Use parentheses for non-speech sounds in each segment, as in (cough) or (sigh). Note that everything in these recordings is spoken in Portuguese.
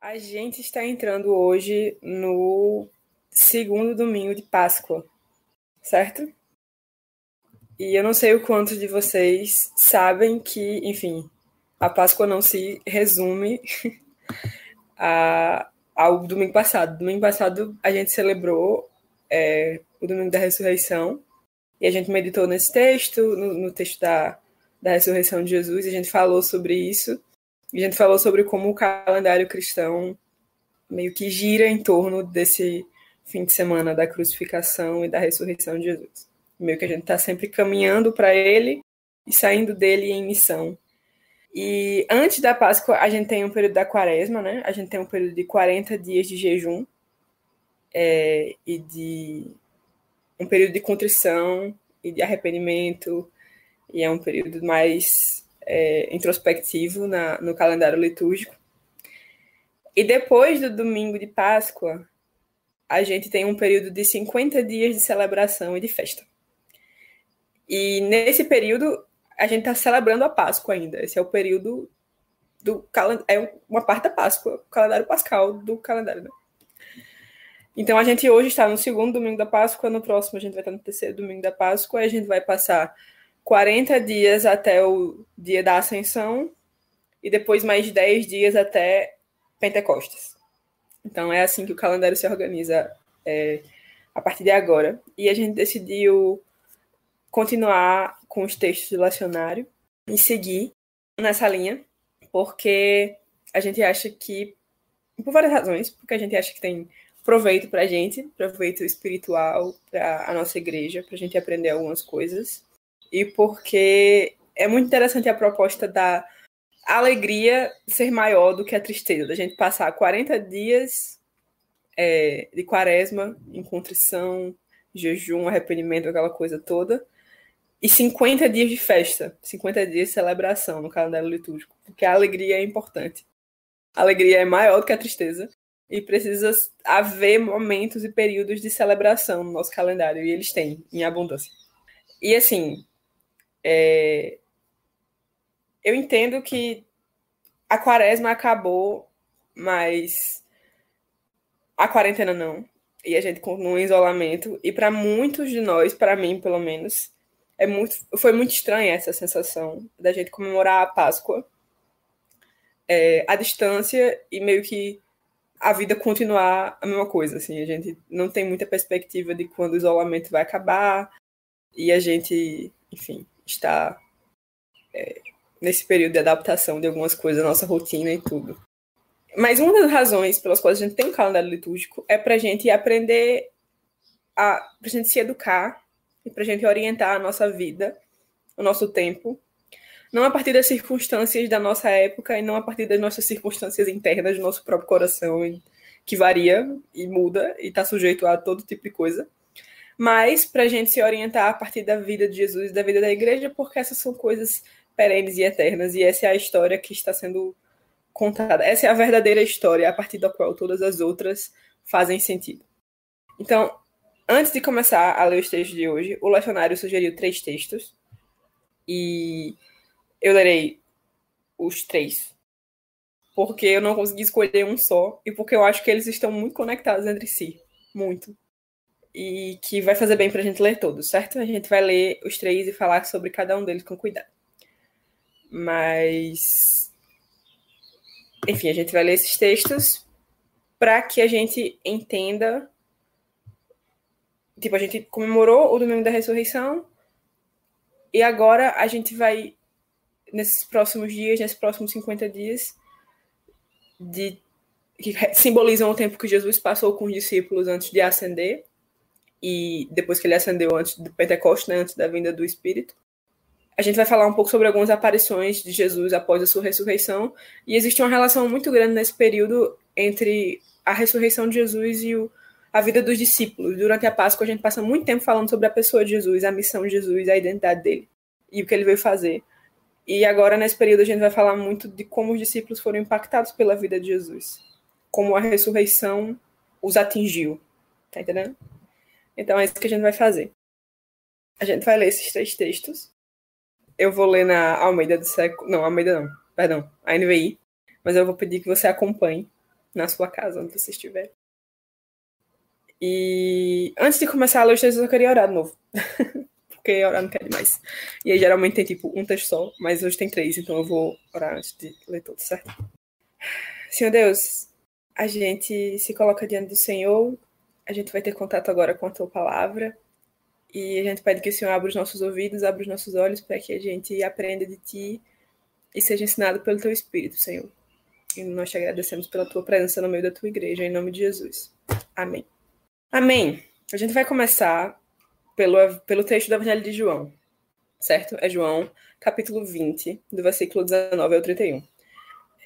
A gente está entrando hoje no segundo domingo de Páscoa, certo? E eu não sei o quanto de vocês sabem que, enfim, a Páscoa não se resume (laughs) a, ao domingo passado. Domingo passado a gente celebrou é, o domingo da ressurreição e a gente meditou nesse texto, no, no texto da, da ressurreição de Jesus, e a gente falou sobre isso. A gente falou sobre como o calendário cristão meio que gira em torno desse fim de semana da crucificação e da ressurreição de Jesus. Meio que a gente está sempre caminhando para ele e saindo dele em missão. E antes da Páscoa, a gente tem um período da quaresma, né? A gente tem um período de 40 dias de jejum é, e de um período de contrição e de arrependimento, e é um período mais é, introspectivo na, no calendário litúrgico. E depois do domingo de Páscoa, a gente tem um período de 50 dias de celebração e de festa. E nesse período, a gente está celebrando a Páscoa ainda. Esse é o período do é uma parte da Páscoa, o calendário pascal do calendário. Né? Então a gente hoje está no segundo domingo da Páscoa, no próximo a gente vai estar no terceiro domingo da Páscoa, e a gente vai passar 40 dias até o dia da Ascensão e depois mais 10 dias até Pentecostes. Então é assim que o calendário se organiza é, a partir de agora. E a gente decidiu continuar com os textos do lacionário e seguir nessa linha, porque a gente acha que, por várias razões, porque a gente acha que tem proveito para a gente, proveito espiritual para a nossa igreja, para a gente aprender algumas coisas e porque é muito interessante a proposta da alegria ser maior do que a tristeza, da gente passar 40 dias é, de quaresma em contrição, jejum, arrependimento, aquela coisa toda, e 50 dias de festa, 50 dias de celebração no calendário litúrgico, porque a alegria é importante. A alegria é maior do que a tristeza e precisa haver momentos e períodos de celebração no nosso calendário, e eles têm em abundância. E assim, é... Eu entendo que a quaresma acabou, mas a quarentena não. E a gente continua em isolamento. E para muitos de nós, para mim pelo menos, é muito, foi muito estranha essa sensação da gente comemorar a Páscoa é, à distância e meio que a vida continuar a mesma coisa. Assim, a gente não tem muita perspectiva de quando o isolamento vai acabar e a gente, enfim, está é, nesse período de adaptação de algumas coisas nossa rotina e tudo. Mas uma das razões pelas quais a gente tem um calendário litúrgico é para a gente aprender a pra gente se educar e para a gente orientar a nossa vida, o nosso tempo, não a partir das circunstâncias da nossa época e não a partir das nossas circunstâncias internas do nosso próprio coração, que varia e muda e está sujeito a todo tipo de coisa, mas para a gente se orientar a partir da vida de Jesus e da vida da igreja, porque essas são coisas perenes e eternas, e essa é a história que está sendo contada. Essa é a verdadeira história, a partir da qual todas as outras fazem sentido. Então, antes de começar a ler os textos de hoje, o lecionário sugeriu três textos, e eu lerei os três, porque eu não consegui escolher um só, e porque eu acho que eles estão muito conectados entre si. Muito e que vai fazer bem para a gente ler todos, certo? A gente vai ler os três e falar sobre cada um deles com cuidado. Mas. Enfim, a gente vai ler esses textos para que a gente entenda. Tipo, a gente comemorou o domingo da ressurreição e agora a gente vai, nesses próximos dias, nesses próximos 50 dias, de, que (laughs) simbolizam o tempo que Jesus passou com os discípulos antes de ascender e depois que ele ascendeu antes do Pentecostes, né, antes da vinda do Espírito. A gente vai falar um pouco sobre algumas aparições de Jesus após a sua ressurreição, e existe uma relação muito grande nesse período entre a ressurreição de Jesus e o, a vida dos discípulos. Durante a Páscoa, a gente passa muito tempo falando sobre a pessoa de Jesus, a missão de Jesus, a identidade dele e o que ele veio fazer. E agora, nesse período, a gente vai falar muito de como os discípulos foram impactados pela vida de Jesus, como a ressurreição os atingiu. Tá entendendo? Então é isso que a gente vai fazer. A gente vai ler esses três textos. Eu vou ler na Almeida do século. Não, Almeida não, perdão, a NVI. Mas eu vou pedir que você acompanhe na sua casa, onde você estiver. E antes de começar a ler os textos, eu queria orar de novo. (laughs) Porque orar não quer demais. E aí geralmente tem tipo um texto só, mas hoje tem três, então eu vou orar antes de ler todos, certo? Senhor Deus, a gente se coloca diante do Senhor, a gente vai ter contato agora com a tua palavra. E a gente pede que o Senhor abra os nossos ouvidos, abra os nossos olhos para que a gente aprenda de ti e seja ensinado pelo teu Espírito, Senhor. E nós te agradecemos pela tua presença no meio da tua igreja, em nome de Jesus. Amém. Amém. A gente vai começar pelo, pelo texto do Evangelho de João, certo? É João, capítulo 20, do versículo 19 ao 31.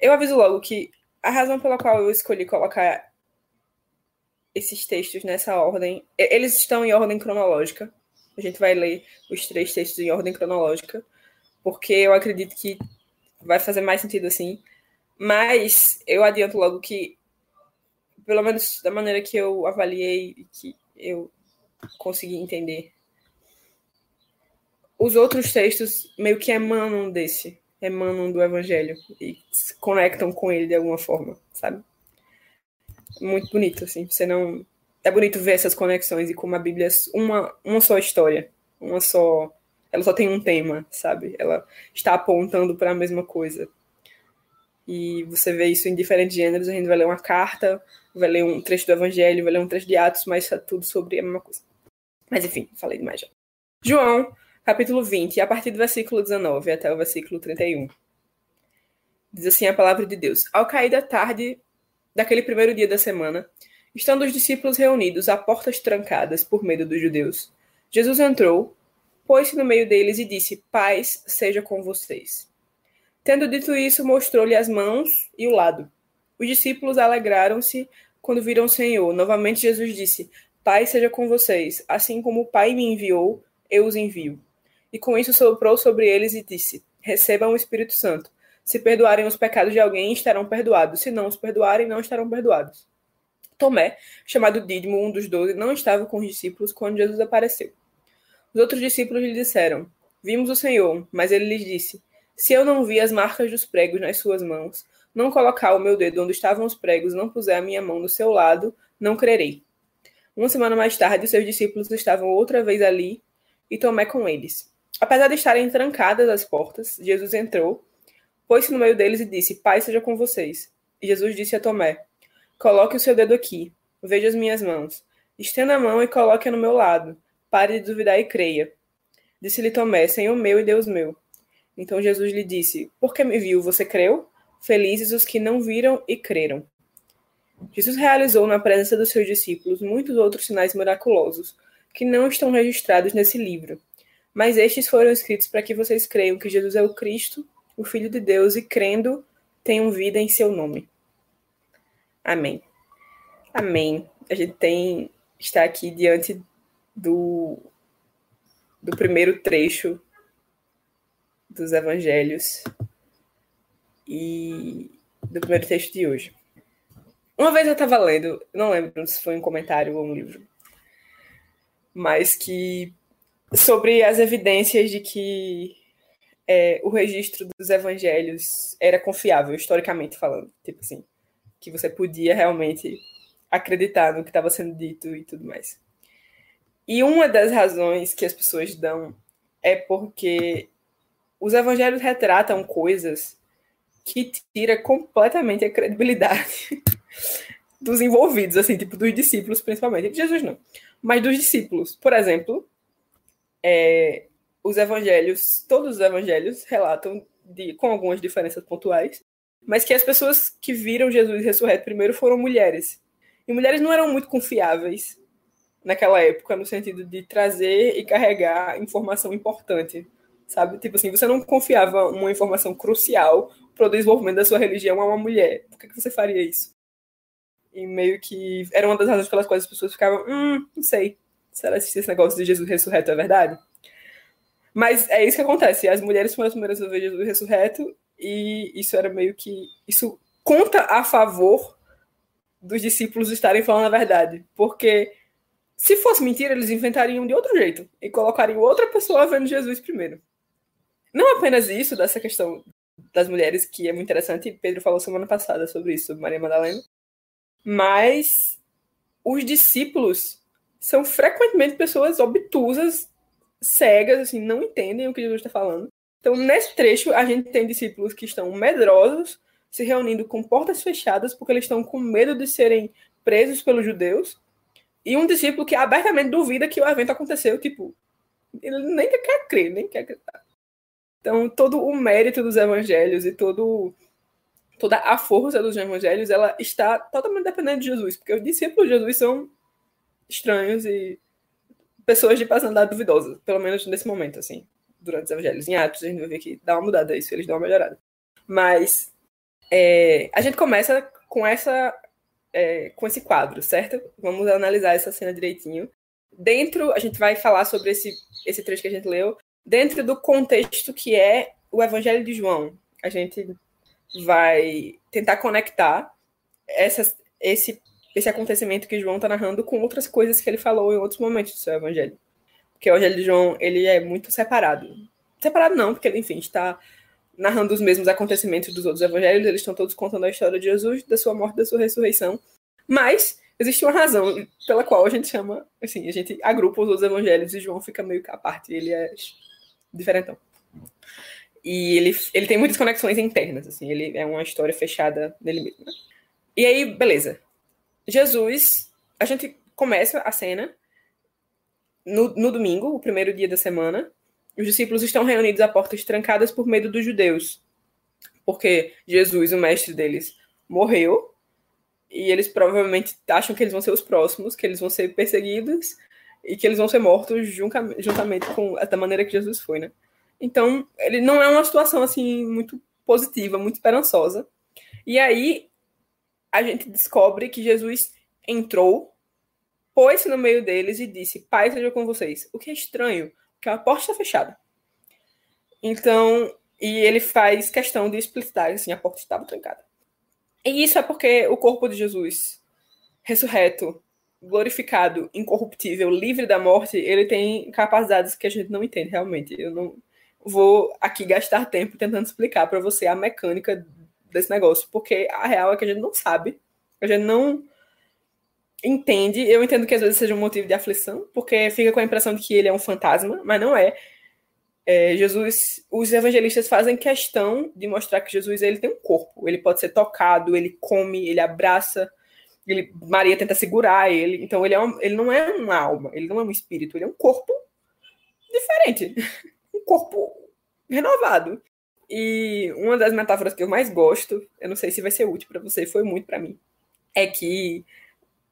Eu aviso logo que a razão pela qual eu escolhi colocar esses textos nessa ordem, eles estão em ordem cronológica. A gente vai ler os três textos em ordem cronológica, porque eu acredito que vai fazer mais sentido assim. Mas eu adianto logo que, pelo menos da maneira que eu avaliei e que eu consegui entender, os outros textos meio que emanam desse, emanam do evangelho e se conectam com ele de alguma forma, sabe? Muito bonito, assim. Você não. É bonito ver essas conexões e como a Bíblia é uma, uma só história, uma só ela só tem um tema, sabe? Ela está apontando para a mesma coisa. E você vê isso em diferentes gêneros. A gente vai ler uma carta, vai ler um trecho do Evangelho, vai ler um trecho de Atos, mas é tudo sobre a mesma coisa. Mas enfim, falei demais já. João, capítulo 20, a partir do versículo 19 até o versículo 31. Diz assim a palavra de Deus: Ao cair da tarde daquele primeiro dia da semana, estando os discípulos reunidos a portas trancadas por medo dos judeus, Jesus entrou pôs-se no meio deles e disse: Paz seja com vocês. Tendo dito isso, mostrou-lhe as mãos e o lado. Os discípulos alegraram-se quando viram o Senhor. Novamente Jesus disse: Paz seja com vocês. Assim como o Pai me enviou, eu os envio. E com isso soprou sobre eles e disse: Recebam o Espírito Santo. Se perdoarem os pecados de alguém, estarão perdoados. Se não os perdoarem, não estarão perdoados. Tomé, chamado Dídimo, um dos doze, não estava com os discípulos quando Jesus apareceu. Os outros discípulos lhe disseram: Vimos o Senhor. Mas ele lhes disse: Se eu não vi as marcas dos pregos nas suas mãos, não colocar o meu dedo onde estavam os pregos, não puser a minha mão no seu lado, não crerei. Uma semana mais tarde, seus discípulos estavam outra vez ali e Tomé com eles. Apesar de estarem trancadas as portas, Jesus entrou, pôs-se no meio deles e disse: Pai seja com vocês. E Jesus disse a Tomé: Coloque o seu dedo aqui, veja as minhas mãos. Estenda a mão e coloque-a no meu lado. Pare de duvidar e creia. Disse-lhe Tomé, Senhor meu e Deus meu. Então Jesus lhe disse: Porque me viu, você creu? Felizes os que não viram e creram. Jesus realizou na presença dos seus discípulos muitos outros sinais miraculosos, que não estão registrados nesse livro. Mas estes foram escritos para que vocês creiam que Jesus é o Cristo, o Filho de Deus, e crendo, tenham vida em seu nome. Amém. Amém. A gente tem está aqui diante do, do primeiro trecho dos evangelhos e do primeiro texto de hoje. Uma vez eu estava lendo, não lembro se foi um comentário ou um livro, mas que sobre as evidências de que é, o registro dos evangelhos era confiável, historicamente falando. Tipo assim, que você podia realmente acreditar no que estava sendo dito e tudo mais. E uma das razões que as pessoas dão é porque os evangelhos retratam coisas que tira completamente a credibilidade (laughs) dos envolvidos, assim, tipo, dos discípulos, principalmente. Jesus não, mas dos discípulos. Por exemplo, é, os evangelhos, todos os evangelhos relatam, de, com algumas diferenças pontuais, mas que as pessoas que viram Jesus ressurreto primeiro foram mulheres. E mulheres não eram muito confiáveis naquela época, no sentido de trazer e carregar informação importante, sabe? Tipo assim, você não confiava uma informação crucial para o desenvolvimento da sua religião a uma mulher. Por que, que você faria isso? E meio que era uma das razões pelas quais as pessoas ficavam, hum, não sei, será que esse negócio de Jesus ressurreto é verdade? Mas é isso que acontece. As mulheres foram as primeiras ver Jesus ressurreto e isso era meio que isso conta a favor dos discípulos estarem falando a verdade, porque se fosse mentira, eles inventariam de outro jeito e colocariam outra pessoa vendo Jesus primeiro. Não apenas isso, dessa questão das mulheres, que é muito interessante, Pedro falou semana passada sobre isso, sobre Maria Madalena, mas os discípulos são frequentemente pessoas obtusas, cegas, assim, não entendem o que Jesus está falando. Então, nesse trecho, a gente tem discípulos que estão medrosos, se reunindo com portas fechadas, porque eles estão com medo de serem presos pelos judeus, e um discípulo que abertamente duvida que o evento aconteceu, tipo, ele nem quer crer, nem quer acreditar. Então, todo o mérito dos evangelhos e todo toda a força dos evangelhos, ela está totalmente dependendo de Jesus, porque os discípulos de Jesus são estranhos e pessoas de personalidade duvidosa, pelo menos nesse momento, assim, durante os evangelhos. Em Atos, a gente vai ver que dá uma mudada isso, eles dão uma melhorada. Mas é, a gente começa com essa é, com esse quadro, certo? Vamos analisar essa cena direitinho. Dentro, a gente vai falar sobre esse, esse trecho que a gente leu, dentro do contexto que é o Evangelho de João. A gente vai tentar conectar essas, esse, esse acontecimento que João está narrando com outras coisas que ele falou em outros momentos do seu Evangelho. Porque o Evangelho de João ele é muito separado. Separado não, porque enfim, está narrando os mesmos acontecimentos dos outros evangelhos, eles estão todos contando a história de Jesus, da sua morte, da sua ressurreição. Mas existe uma razão pela qual a gente chama, assim, a gente agrupa os outros evangelhos e João fica meio que à parte, ele é diferentão. E ele, ele tem muitas conexões internas, assim, ele é uma história fechada nele mesmo. Né? E aí, beleza. Jesus, a gente começa a cena no, no domingo, o primeiro dia da semana, os discípulos estão reunidos a portas trancadas por medo dos judeus, porque Jesus, o mestre deles, morreu e eles provavelmente acham que eles vão ser os próximos, que eles vão ser perseguidos e que eles vão ser mortos juntamente com da maneira que Jesus foi, né? Então, ele não é uma situação assim muito positiva, muito esperançosa. E aí a gente descobre que Jesus entrou, pôs-se no meio deles e disse: Pai seja com vocês. O que é estranho, que a porta está fechada. Então, e ele faz questão de explicitar, assim, a porta estava trancada. E isso é porque o corpo de Jesus, ressurreto, glorificado, incorruptível, livre da morte, ele tem capacidades que a gente não entende realmente. Eu não vou aqui gastar tempo tentando explicar para você a mecânica desse negócio, porque a real é que a gente não sabe, a gente não entende, eu entendo que às vezes seja um motivo de aflição, porque fica com a impressão de que ele é um fantasma, mas não é. é. Jesus, os evangelistas fazem questão de mostrar que Jesus ele tem um corpo, ele pode ser tocado, ele come, ele abraça, ele, Maria tenta segurar ele, então ele, é um, ele não é uma alma, ele não é um espírito, ele é um corpo diferente, (laughs) um corpo renovado. E uma das metáforas que eu mais gosto, eu não sei se vai ser útil para você, foi muito para mim, é que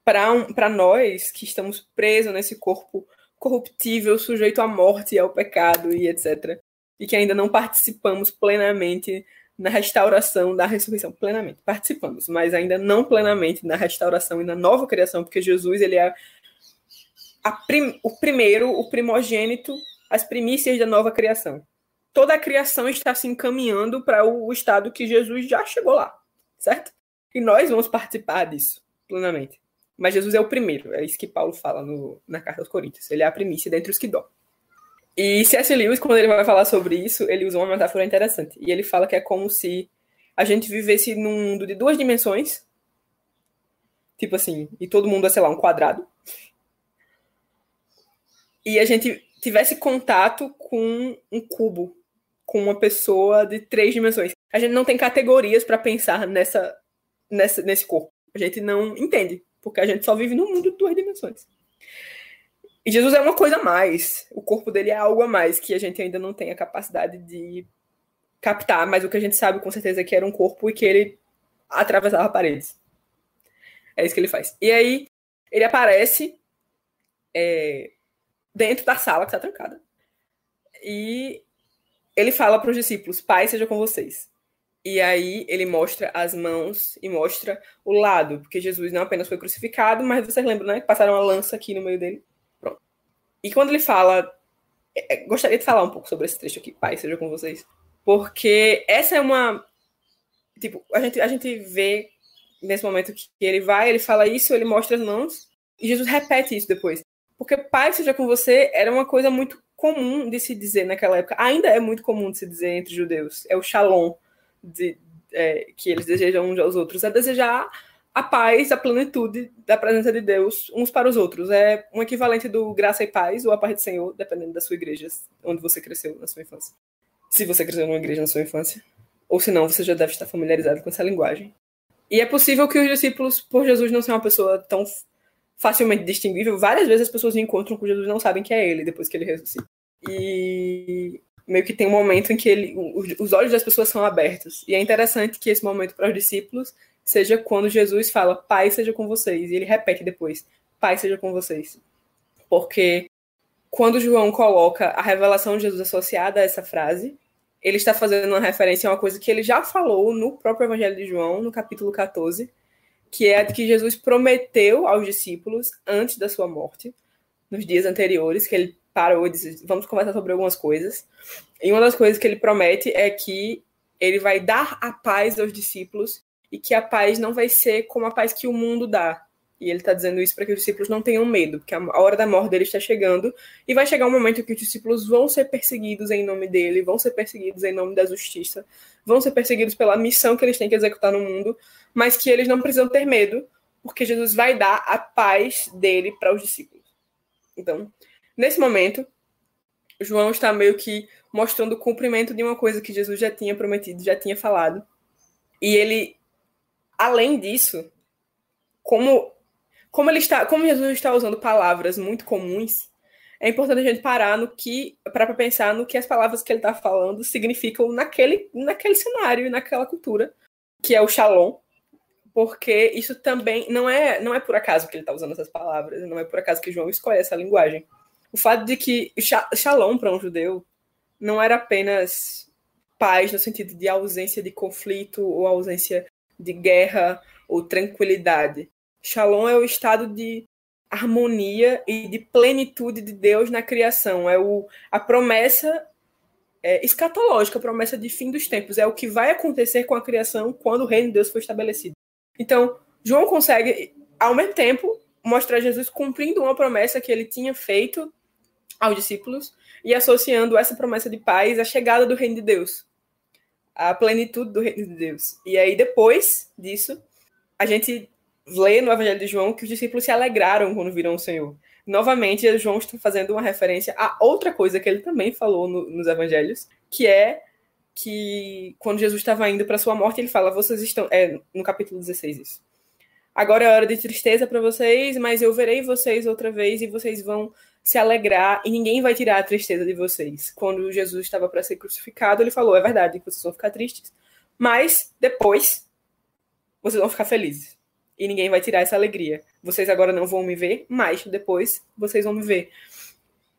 para nós que estamos presos nesse corpo corruptível, sujeito à morte e ao pecado e etc. E que ainda não participamos plenamente na restauração da ressurreição. Plenamente, participamos, mas ainda não plenamente na restauração e na nova criação, porque Jesus ele é prim, o primeiro, o primogênito, as primícias da nova criação. Toda a criação está se encaminhando para o estado que Jesus já chegou lá, certo? E nós vamos participar disso plenamente. Mas Jesus é o primeiro, é isso que Paulo fala no, na carta aos Coríntios. Ele é a primícia dentre os que dão. E C.S. Lewis, quando ele vai falar sobre isso, ele usa uma metáfora interessante. E ele fala que é como se a gente vivesse num mundo de duas dimensões. Tipo assim, e todo mundo é, sei lá, um quadrado. E a gente tivesse contato com um cubo, com uma pessoa de três dimensões. A gente não tem categorias para pensar nessa, nessa, nesse corpo. A gente não entende porque a gente só vive num mundo de duas dimensões. E Jesus é uma coisa a mais. O corpo dele é algo a mais que a gente ainda não tem a capacidade de captar, mas o que a gente sabe com certeza é que era um corpo e que ele atravessava paredes. É isso que ele faz. E aí ele aparece é, dentro da sala que está trancada. E ele fala para os discípulos: Pai seja com vocês. E aí ele mostra as mãos e mostra o lado, porque Jesus não apenas foi crucificado, mas vocês lembram, né? Que passaram uma lança aqui no meio dele. Pronto. E quando ele fala. É, é, gostaria de falar um pouco sobre esse trecho aqui, pai, seja com vocês. Porque essa é uma. Tipo, a gente, a gente vê nesse momento que ele vai, ele fala isso, ele mostra as mãos, e Jesus repete isso depois. Porque pai seja com você era uma coisa muito comum de se dizer naquela época. Ainda é muito comum de se dizer entre judeus. É o shalom de, é, que eles desejam uns aos outros, é desejar a paz, a plenitude da presença de Deus uns para os outros. É um equivalente do graça e paz ou a paz do Senhor, dependendo da sua igreja, onde você cresceu na sua infância. Se você cresceu numa igreja na sua infância. Ou se não, você já deve estar familiarizado com essa linguagem. E é possível que os discípulos, por Jesus não ser uma pessoa tão facilmente distinguível, várias vezes as pessoas encontram com Jesus não sabem que é ele depois que ele ressuscita. E meio que tem um momento em que ele, os olhos das pessoas são abertos. E é interessante que esse momento para os discípulos seja quando Jesus fala, Pai seja com vocês. E ele repete depois, Pai seja com vocês. Porque quando João coloca a revelação de Jesus associada a essa frase, ele está fazendo uma referência a uma coisa que ele já falou no próprio Evangelho de João, no capítulo 14, que é a de que Jesus prometeu aos discípulos antes da sua morte, nos dias anteriores, que ele parou e disse: Vamos conversar sobre algumas coisas. E uma das coisas que ele promete é que ele vai dar a paz aos discípulos e que a paz não vai ser como a paz que o mundo dá. E ele está dizendo isso para que os discípulos não tenham medo, porque a hora da morte dele está chegando e vai chegar um momento que os discípulos vão ser perseguidos em nome dele, vão ser perseguidos em nome da justiça, vão ser perseguidos pela missão que eles têm que executar no mundo, mas que eles não precisam ter medo, porque Jesus vai dar a paz dele para os discípulos. Então, nesse momento, João está meio que mostrando o cumprimento de uma coisa que Jesus já tinha prometido, já tinha falado. E ele, além disso, como como ele está, como Jesus está usando palavras muito comuns, é importante a gente parar no que, para pensar no que as palavras que ele está falando significam naquele, naquele cenário e naquela cultura, que é o shalom, porque isso também não é, não é por acaso que ele está usando essas palavras, não é por acaso que João escolhe essa linguagem. O fato de que shalom para um judeu não era apenas paz no sentido de ausência de conflito ou ausência de guerra ou tranquilidade. Shalom é o estado de harmonia e de plenitude de Deus na criação. É o, a promessa é, escatológica, a promessa de fim dos tempos. É o que vai acontecer com a criação quando o reino de Deus for estabelecido. Então, João consegue, ao mesmo tempo, mostrar Jesus cumprindo uma promessa que ele tinha feito aos discípulos e associando essa promessa de paz à chegada do reino de Deus, à plenitude do reino de Deus. E aí, depois disso, a gente lê no Evangelho de João que os discípulos se alegraram quando viram o Senhor. Novamente, João está fazendo uma referência a outra coisa que ele também falou no, nos Evangelhos, que é que quando Jesus estava indo para sua morte, ele fala: Vocês estão. É, no capítulo 16, isso. Agora é hora de tristeza para vocês, mas eu verei vocês outra vez e vocês vão se alegrar e ninguém vai tirar a tristeza de vocês. Quando Jesus estava para ser crucificado, ele falou: É verdade que vocês vão ficar tristes, mas depois vocês vão ficar felizes e ninguém vai tirar essa alegria. Vocês agora não vão me ver, mas depois vocês vão me ver.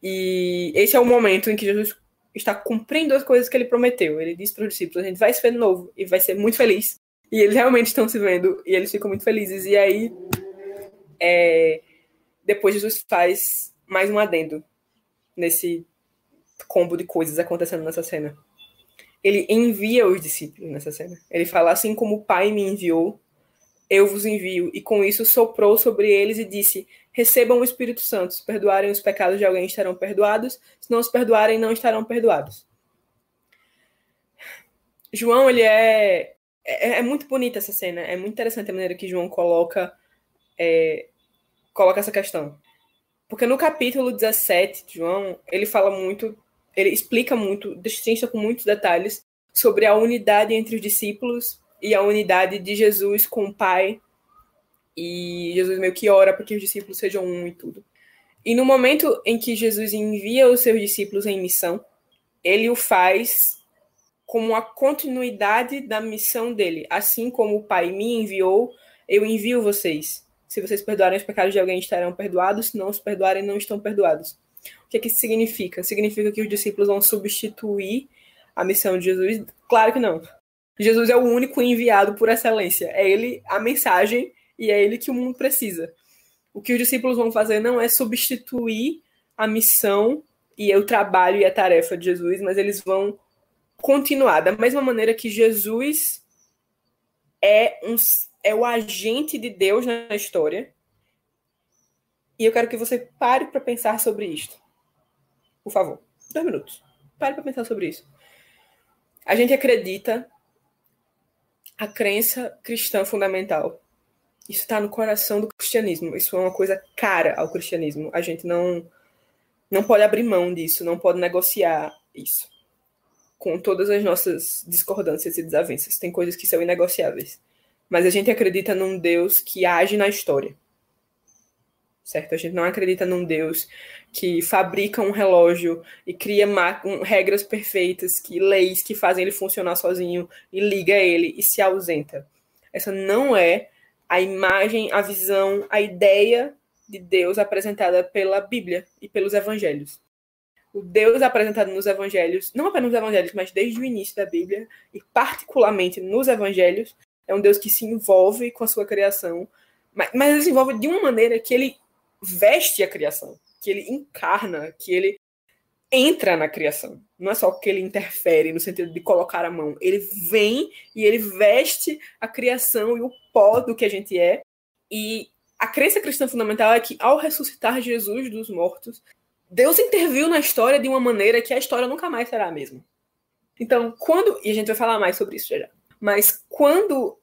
E esse é o momento em que Jesus está cumprindo as coisas que ele prometeu. Ele disse para os discípulos: a gente vai se ver de novo e vai ser muito feliz. E eles realmente estão se vendo e eles ficam muito felizes. E aí, é, depois Jesus faz mais um adendo nesse combo de coisas acontecendo nessa cena. Ele envia os discípulos nessa cena. Ele fala assim como o Pai me enviou, eu vos envio. E com isso soprou sobre eles e disse: Recebam o Espírito Santo. Se perdoarem os pecados de alguém, estarão perdoados. Se não os perdoarem, não estarão perdoados. João, ele é, é. É, muito bonita essa cena. É muito interessante a maneira que João coloca, é, coloca essa questão. Porque no capítulo 17 de João, ele fala muito, ele explica muito, distinta com muitos detalhes sobre a unidade entre os discípulos e a unidade de Jesus com o Pai. E Jesus meio que ora para que os discípulos sejam um e tudo. E no momento em que Jesus envia os seus discípulos em missão, ele o faz como a continuidade da missão dele. Assim como o Pai me enviou, eu envio vocês. Se vocês perdoarem os pecados de alguém, estarão perdoados. Se não os perdoarem, não estão perdoados. O que, é que isso significa? Significa que os discípulos vão substituir a missão de Jesus? Claro que não. Jesus é o único enviado por excelência. É ele a mensagem e é ele que o mundo precisa. O que os discípulos vão fazer não é substituir a missão e o trabalho e a tarefa de Jesus, mas eles vão continuar da mesma maneira que Jesus é um é o agente de Deus na história. E eu quero que você pare para pensar sobre isto. Por favor, dois minutos. Pare para pensar sobre isso. A gente acredita a crença cristã fundamental Isso está no coração do cristianismo. Isso é uma coisa cara ao cristianismo. A gente não não pode abrir mão disso, não pode negociar isso. Com todas as nossas discordâncias e desavenças. Tem coisas que são inegociáveis. Mas a gente acredita num Deus que age na história. Certo? A gente não acredita num Deus que fabrica um relógio e cria regras perfeitas, que leis que fazem ele funcionar sozinho e liga ele e se ausenta. Essa não é a imagem, a visão, a ideia de Deus apresentada pela Bíblia e pelos evangelhos. O Deus apresentado nos evangelhos, não apenas nos evangelhos, mas desde o início da Bíblia, e particularmente nos evangelhos, é um Deus que se envolve com a sua criação, mas, mas ele se envolve de uma maneira que ele veste a criação, que ele encarna, que ele entra na criação. Não é só que ele interfere no sentido de colocar a mão. Ele vem e ele veste a criação e o pó do que a gente é. E a crença cristã fundamental é que ao ressuscitar Jesus dos mortos, Deus interviu na história de uma maneira que a história nunca mais será a mesma. Então, quando. E a gente vai falar mais sobre isso já. Mas quando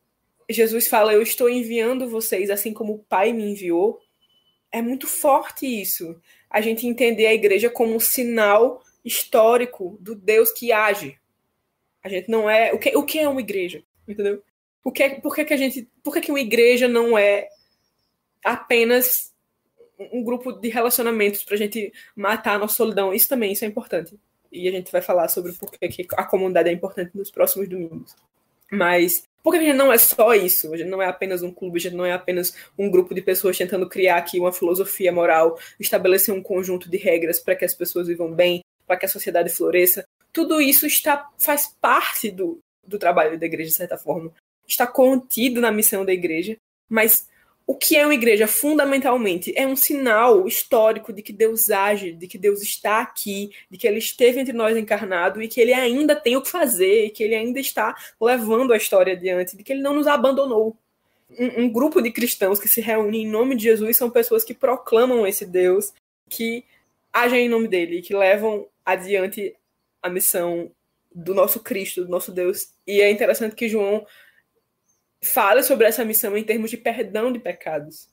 Jesus fala, Eu estou enviando vocês assim como o Pai me enviou, é muito forte isso. A gente entender a igreja como um sinal histórico do Deus que age. A gente não é. O que, o que é uma igreja? Entendeu? O que é, por que, que a gente. Por que, que uma igreja não é apenas um grupo de relacionamentos para a gente matar a nossa solidão? Isso também, isso é importante. E a gente vai falar sobre por que a comunidade é importante nos próximos domingos. Mas porque a gente não é só isso, a gente não é apenas um clube, a gente não é apenas um grupo de pessoas tentando criar aqui uma filosofia moral, estabelecer um conjunto de regras para que as pessoas vivam bem, para que a sociedade floresça. Tudo isso está faz parte do, do trabalho da igreja, de certa forma. Está contido na missão da igreja, mas o que é uma igreja, fundamentalmente, é um sinal histórico de que Deus age, de que Deus está aqui, de que ele esteve entre nós encarnado e que ele ainda tem o que fazer, que ele ainda está levando a história adiante, de que ele não nos abandonou. Um, um grupo de cristãos que se reúne em nome de Jesus são pessoas que proclamam esse Deus, que agem em nome dele, que levam adiante a missão do nosso Cristo, do nosso Deus. E é interessante que João fala sobre essa missão em termos de perdão de pecados.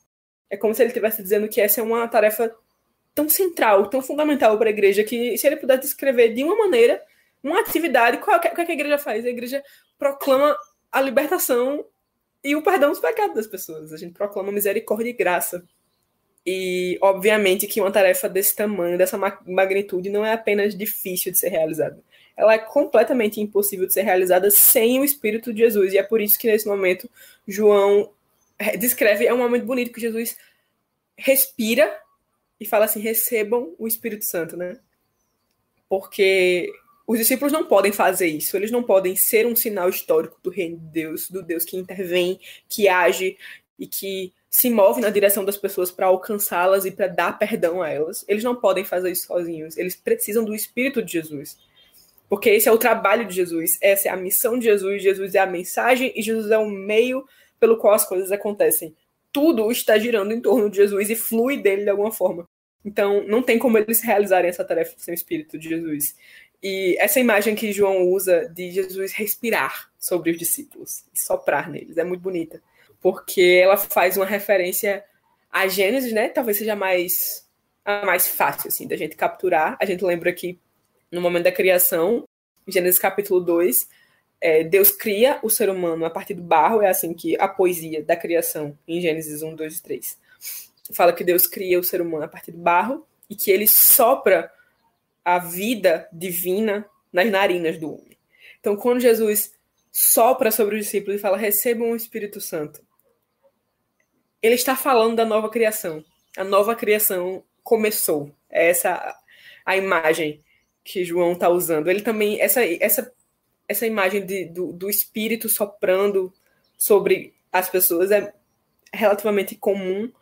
É como se ele estivesse dizendo que essa é uma tarefa tão central, tão fundamental para a igreja, que se ele pudesse descrever de uma maneira, uma atividade, qual qual é que a igreja faz? A igreja proclama a libertação e o perdão dos pecados das pessoas. A gente proclama misericórdia e graça. E, obviamente, que uma tarefa desse tamanho, dessa magnitude, não é apenas difícil de ser realizada ela é completamente impossível de ser realizada sem o Espírito de Jesus. E é por isso que nesse momento João descreve, é um momento bonito que Jesus respira e fala assim: recebam o Espírito Santo, né? Porque os discípulos não podem fazer isso, eles não podem ser um sinal histórico do reino de Deus, do Deus que intervém, que age e que se move na direção das pessoas para alcançá-las e para dar perdão a elas. Eles não podem fazer isso sozinhos, eles precisam do Espírito de Jesus. Porque esse é o trabalho de Jesus, essa é a missão de Jesus, Jesus é a mensagem e Jesus é o meio pelo qual as coisas acontecem. Tudo está girando em torno de Jesus e flui dele de alguma forma. Então, não tem como eles realizarem essa tarefa sem o Espírito de Jesus. E essa imagem que João usa de Jesus respirar sobre os discípulos e soprar neles é muito bonita, porque ela faz uma referência a Gênesis, né? Talvez seja mais a mais fácil assim da gente capturar. A gente lembra que no momento da criação, Gênesis capítulo 2, é, Deus cria o ser humano a partir do barro, é assim que a poesia da criação, em Gênesis 1, 2 e 3, fala que Deus cria o ser humano a partir do barro e que ele sopra a vida divina nas narinas do homem. Então, quando Jesus sopra sobre os discípulos e fala, recebam o Espírito Santo, ele está falando da nova criação. A nova criação começou. É essa a imagem que João está usando. Ele também essa essa essa imagem de, do, do espírito soprando sobre as pessoas é relativamente comum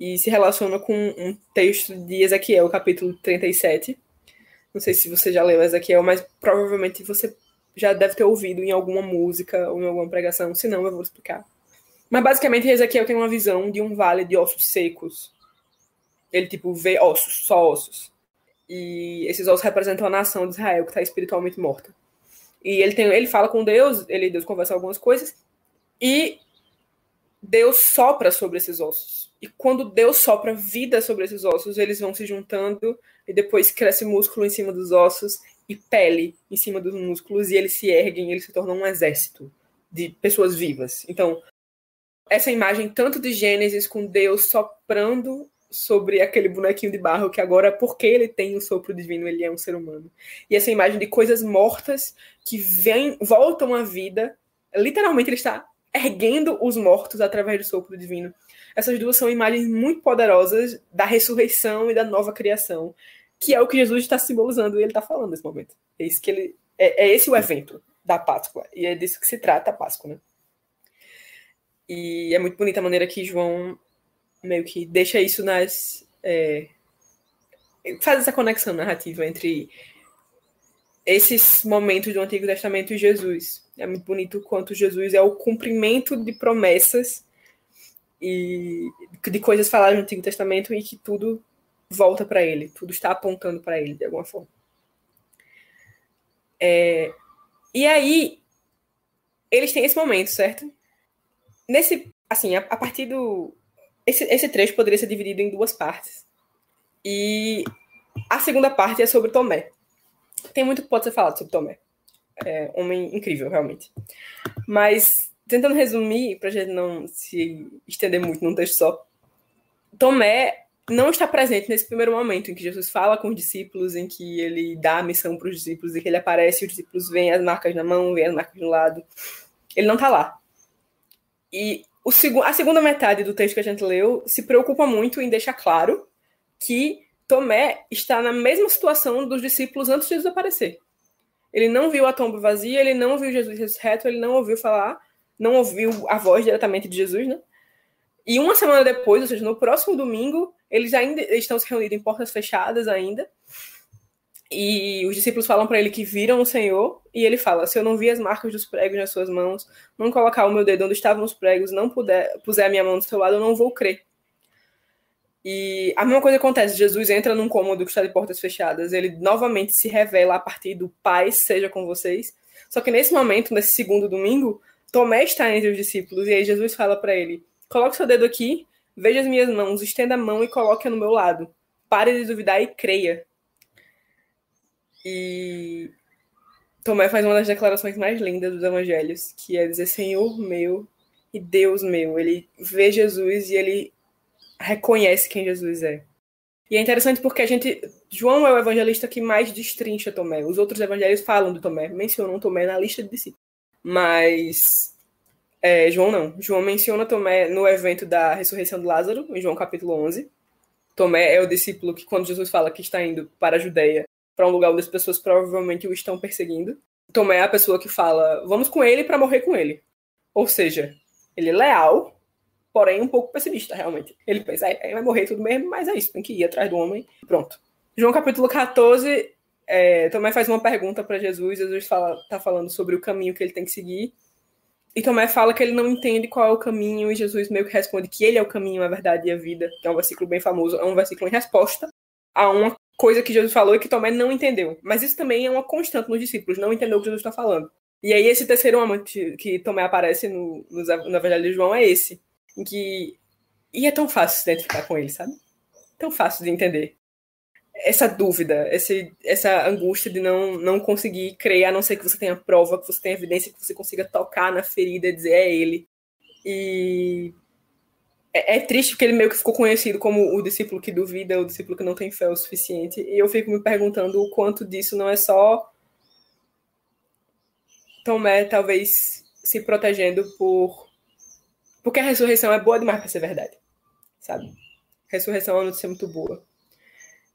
e se relaciona com um texto de Ezequiel, capítulo 37. Não sei se você já leu Ezequiel, mas provavelmente você já deve ter ouvido em alguma música ou em alguma pregação, se não eu vou explicar. Mas basicamente Ezequiel tem uma visão de um vale de ossos secos. Ele tipo vê ossos, só ossos. E esses ossos representam a nação de Israel que está espiritualmente morta. E ele tem, ele fala com Deus, ele Deus conversa algumas coisas e Deus sopra sobre esses ossos. E quando Deus sopra vida sobre esses ossos, eles vão se juntando e depois cresce músculo em cima dos ossos e pele em cima dos músculos e eles se erguem, eles se tornam um exército de pessoas vivas. Então, essa imagem tanto de Gênesis com Deus soprando sobre aquele bonequinho de barro que agora, porque ele tem o sopro divino, ele é um ser humano. E essa imagem de coisas mortas que vêm, voltam à vida, literalmente ele está erguendo os mortos através do sopro divino. Essas duas são imagens muito poderosas da ressurreição e da nova criação, que é o que Jesus está simbolizando e ele está falando nesse momento. É, isso que ele, é, é esse o evento da Páscoa, e é disso que se trata a Páscoa, né? E é muito bonita a maneira que João meio que deixa isso nas. É, faz essa conexão narrativa entre esses momentos do Antigo Testamento e Jesus. É muito bonito quanto Jesus é o cumprimento de promessas e de coisas faladas no Antigo Testamento e que tudo volta para ele, tudo está apontando para ele de alguma forma. É, e aí eles têm esse momento, certo? Nesse, assim, a, a partir do esse, esse trecho poderia ser dividido em duas partes. E a segunda parte é sobre Tomé. Tem muito que pode ser falado sobre Tomé. É homem incrível, realmente. Mas, tentando resumir, para a gente não se estender muito num texto só, Tomé não está presente nesse primeiro momento em que Jesus fala com os discípulos, em que ele dá a missão para os discípulos, em que ele aparece os discípulos veem as marcas na mão, veem as marcas no lado. Ele não está lá. E o seg a segunda metade do texto que a gente leu se preocupa muito em deixar claro que Tomé está na mesma situação dos discípulos antes de Jesus aparecer. Ele não viu a tomba vazia, ele não viu Jesus ressurreto, ele não ouviu falar, não ouviu a voz diretamente de Jesus, né? E uma semana depois, ou seja, no próximo domingo, eles ainda estão se reunindo em portas fechadas ainda. E os discípulos falam para ele que viram o Senhor, e ele fala: Se eu não vi as marcas dos pregos nas suas mãos, não colocar o meu dedo onde estavam os pregos, não puder, puser a minha mão do seu lado, eu não vou crer. E a mesma coisa acontece: Jesus entra num cômodo que está de portas fechadas, ele novamente se revela a partir do Pai, seja com vocês. Só que nesse momento, nesse segundo domingo, Tomé está entre os discípulos, e aí Jesus fala para ele: Coloque seu dedo aqui, veja as minhas mãos, estenda a mão e coloque-a no meu lado. Pare de duvidar e creia. E Tomé faz uma das declarações mais lindas dos evangelhos, que é dizer Senhor meu e Deus meu. Ele vê Jesus e ele reconhece quem Jesus é. E é interessante porque a gente. João é o evangelista que mais destrincha Tomé. Os outros evangelhos falam do Tomé, mencionam Tomé na lista de discípulos. Mas é, João não. João menciona Tomé no evento da ressurreição de Lázaro, em João capítulo 11. Tomé é o discípulo que, quando Jesus fala que está indo para a Judéia, para um lugar onde as pessoas provavelmente o estão perseguindo. Tomé é a pessoa que fala: vamos com ele para morrer com ele. Ou seja, ele é leal, porém um pouco pessimista, realmente. Ele pensa: é, vai morrer tudo mesmo, mas é isso, tem que ir atrás do homem. Pronto. João capítulo 14, é, Tomé faz uma pergunta para Jesus. Jesus fala, tá falando sobre o caminho que ele tem que seguir. E Tomé fala que ele não entende qual é o caminho, e Jesus meio que responde que ele é o caminho, a verdade e a vida, que é um versículo bem famoso, é um versículo em resposta a uma coisa que Jesus falou e que Tomé não entendeu. Mas isso também é uma constante nos discípulos, não entender o que Jesus está falando. E aí esse terceiro amante que Tomé aparece no, no, no Evangelho de João é esse, em que... E é tão fácil se identificar com ele, sabe? Tão fácil de entender. Essa dúvida, esse, essa angústia de não, não conseguir crer, a não ser que você tenha prova, que você tenha evidência, que você consiga tocar na ferida e dizer é ele. E é, é, triste porque ele meio que ficou conhecido como o discípulo que duvida, o discípulo que não tem fé o suficiente. E eu fico me perguntando o quanto disso não é só Tomé talvez se protegendo por porque a ressurreição é boa demais para ser verdade, sabe? A ressurreição é uma notícia muito boa.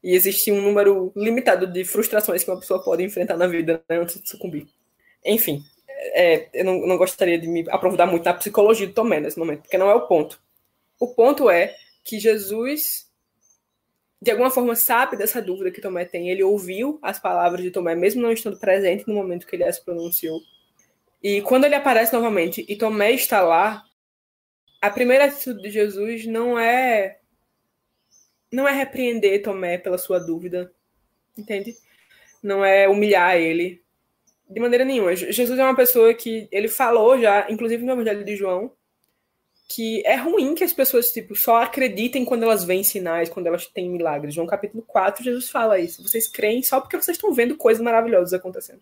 E existe um número limitado de frustrações que uma pessoa pode enfrentar na vida né, antes de sucumbir. Enfim, é, eu não, não, gostaria de me aprofundar muito na psicologia de Tomé nesse momento, porque não é o ponto. O ponto é que Jesus, de alguma forma, sabe dessa dúvida que Tomé tem. Ele ouviu as palavras de Tomé, mesmo não estando presente no momento que ele as pronunciou. E quando ele aparece novamente e Tomé está lá, a primeira atitude de Jesus não é não é repreender Tomé pela sua dúvida, entende? Não é humilhar ele de maneira nenhuma. Jesus é uma pessoa que ele falou já, inclusive no Evangelho de João, que é ruim que as pessoas tipo só acreditem quando elas veem sinais, quando elas têm milagres. João capítulo 4, Jesus fala isso. Vocês creem só porque vocês estão vendo coisas maravilhosas acontecendo.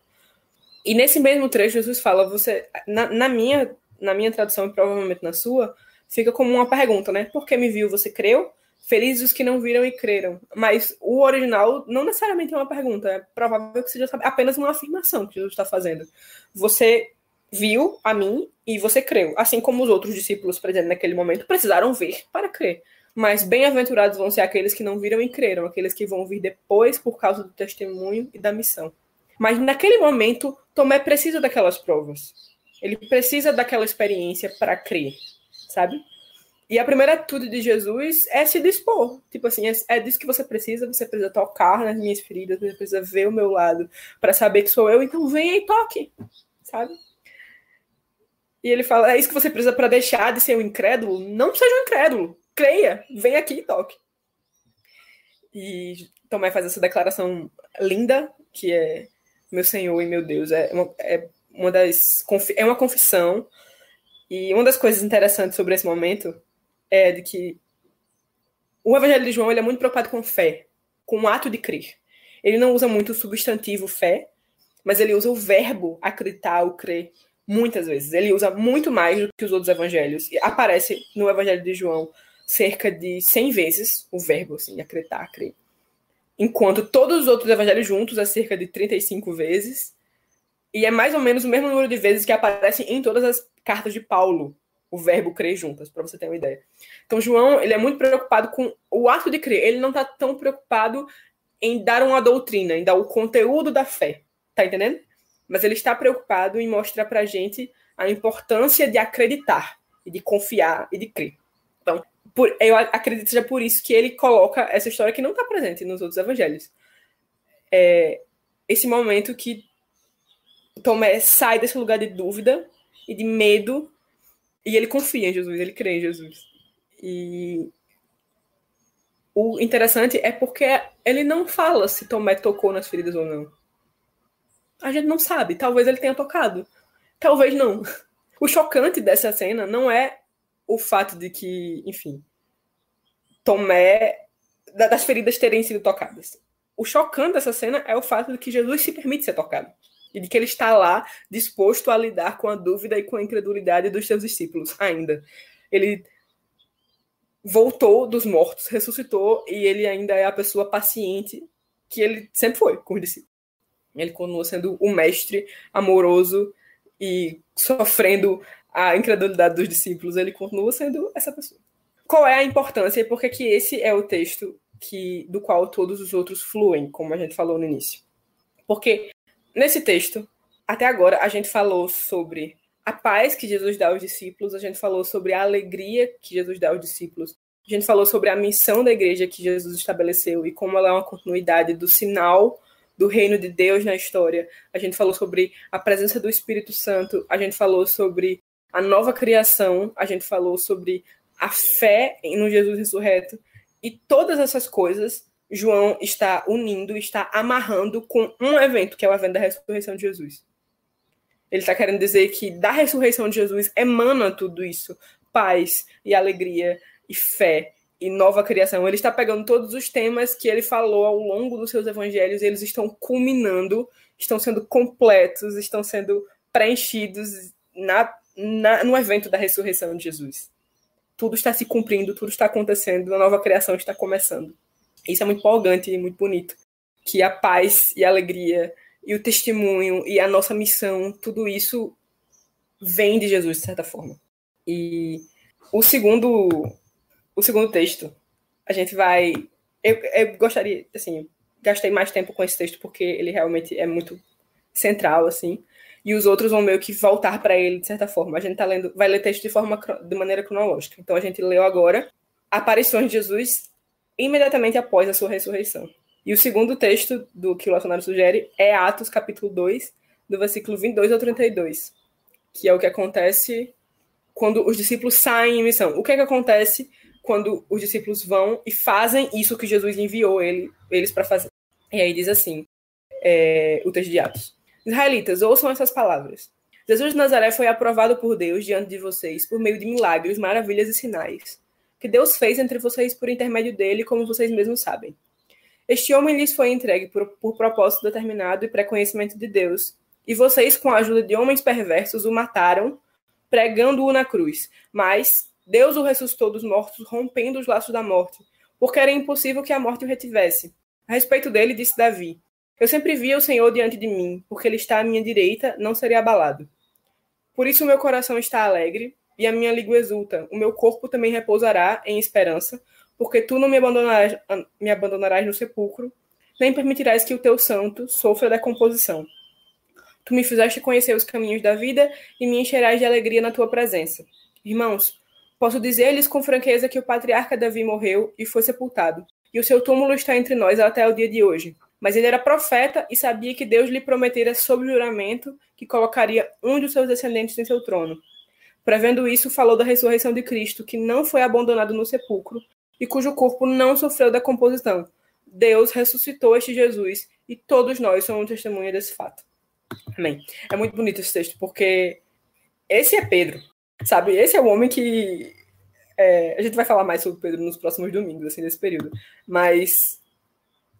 E nesse mesmo trecho Jesus fala, você na, na minha na minha tradução e provavelmente na sua, fica como uma pergunta, né? Por que me viu, você creu? Felizes os que não viram e creram. Mas o original não necessariamente é uma pergunta, é provável que seja apenas uma afirmação que Jesus está fazendo. Você viu a mim e você creu. Assim como os outros discípulos, exemplo, naquele momento, precisaram ver para crer. Mas bem-aventurados vão ser aqueles que não viram e creram, aqueles que vão vir depois por causa do testemunho e da missão. Mas naquele momento, Tomé precisa daquelas provas. Ele precisa daquela experiência para crer, sabe? E a primeira atitude de Jesus é se dispor. Tipo assim, é, é disso que você precisa. Você precisa tocar nas minhas feridas, você precisa ver o meu lado para saber que sou eu. Então venha e toque, sabe? E ele fala: é isso que você precisa para deixar de ser um incrédulo? Não seja um incrédulo. Creia, vem aqui e toque. E Tomé faz essa declaração linda, que é meu Senhor e meu Deus. É uma, é uma das. É uma confissão. E uma das coisas interessantes sobre esse momento é de que o Evangelho de João ele é muito preocupado com fé, com o ato de crer. Ele não usa muito o substantivo fé, mas ele usa o verbo acreditar, o crer, muitas vezes. Ele usa muito mais do que os outros evangelhos. E aparece no Evangelho de João cerca de 100 vezes o verbo, assim, acreditar, crer. Enquanto todos os outros evangelhos juntos é cerca de 35 vezes. E é mais ou menos o mesmo número de vezes que aparece em todas as cartas de Paulo, o verbo crer juntas, para você ter uma ideia. Então, João, ele é muito preocupado com o ato de crer. Ele não está tão preocupado em dar uma doutrina, em dar o conteúdo da fé. Tá entendendo? Mas ele está preocupado em mostrar para a gente a importância de acreditar, e de confiar e de crer. Então, por, eu acredito que seja por isso que ele coloca essa história que não está presente nos outros evangelhos. É, esse momento que Tomé sai desse lugar de dúvida e de medo e ele confia em Jesus, ele crê em Jesus. E o interessante é porque ele não fala se Tomé tocou nas feridas ou não. A gente não sabe. Talvez ele tenha tocado. Talvez não. O chocante dessa cena não é o fato de que, enfim, Tomé. das feridas terem sido tocadas. O chocante dessa cena é o fato de que Jesus se permite ser tocado. E de que ele está lá disposto a lidar com a dúvida e com a incredulidade dos seus discípulos ainda. Ele voltou dos mortos, ressuscitou e ele ainda é a pessoa paciente que ele sempre foi com os discípulos. Ele continua sendo o mestre amoroso e sofrendo a incredulidade dos discípulos. Ele continua sendo essa pessoa. Qual é a importância e por que esse é o texto que do qual todos os outros fluem, como a gente falou no início? Porque nesse texto, até agora, a gente falou sobre a paz que Jesus dá aos discípulos, a gente falou sobre a alegria que Jesus dá aos discípulos, a gente falou sobre a missão da igreja que Jesus estabeleceu e como ela é uma continuidade do sinal do reino de Deus na história. A gente falou sobre a presença do Espírito Santo, a gente falou sobre a nova criação, a gente falou sobre a fé no Jesus ressurreto. E todas essas coisas João está unindo, está amarrando com um evento, que é o evento da ressurreição de Jesus. Ele está querendo dizer que da ressurreição de Jesus emana tudo isso: paz e alegria e fé e nova criação. Ele está pegando todos os temas que ele falou ao longo dos seus evangelhos, eles estão culminando, estão sendo completos, estão sendo preenchidos na, na, no evento da ressurreição de Jesus. Tudo está se cumprindo, tudo está acontecendo, a nova criação está começando. Isso é muito empolgante e muito bonito. Que a paz e a alegria e o testemunho e a nossa missão, tudo isso vem de Jesus, de certa forma. E o segundo o segundo texto, a gente vai. Eu, eu gostaria, assim, gastei mais tempo com esse texto porque ele realmente é muito central, assim. E os outros vão meio que voltar para ele de certa forma. A gente tá lendo, vai ler texto de forma de maneira cronológica. Então a gente leu agora aparições de Jesus imediatamente após a sua ressurreição. E o segundo texto do que o Lacionário sugere é Atos capítulo 2, do versículo 22 ao 32, que é o que acontece quando os discípulos saem em missão. O que é que acontece quando os discípulos vão e fazem isso que Jesus enviou ele, eles para fazer. E aí diz assim, é, o texto de Atos. Israelitas, ouçam essas palavras. Jesus de Nazaré foi aprovado por Deus diante de vocês por meio de milagres, maravilhas e sinais, que Deus fez entre vocês por intermédio dele, como vocês mesmos sabem. Este homem lhes foi entregue por, por propósito determinado e pré-conhecimento de Deus, e vocês, com a ajuda de homens perversos, o mataram, pregando-o na cruz. Mas Deus o ressuscitou dos mortos, rompendo os laços da morte, porque era impossível que a morte o retivesse. A respeito dele, disse Davi: Eu sempre via o Senhor diante de mim, porque ele está à minha direita, não seria abalado. Por isso o meu coração está alegre e a minha língua exulta. O meu corpo também repousará em esperança, porque tu não me abandonarás, me abandonarás no sepulcro, nem permitirás que o teu santo sofra decomposição. Tu me fizeste conhecer os caminhos da vida e me encherás de alegria na tua presença. Irmãos, posso dizer-lhes com franqueza que o patriarca Davi morreu e foi sepultado, e o seu túmulo está entre nós até o dia de hoje. Mas ele era profeta e sabia que Deus lhe prometera sob juramento que colocaria um dos seus descendentes em seu trono. Prevendo isso, falou da ressurreição de Cristo, que não foi abandonado no sepulcro e cujo corpo não sofreu decomposição. Deus ressuscitou este Jesus e todos nós somos testemunha desse fato. Amém. É muito bonito esse texto, porque esse é Pedro, sabe? Esse é o homem que. É, a gente vai falar mais sobre Pedro nos próximos domingos, assim, nesse período. Mas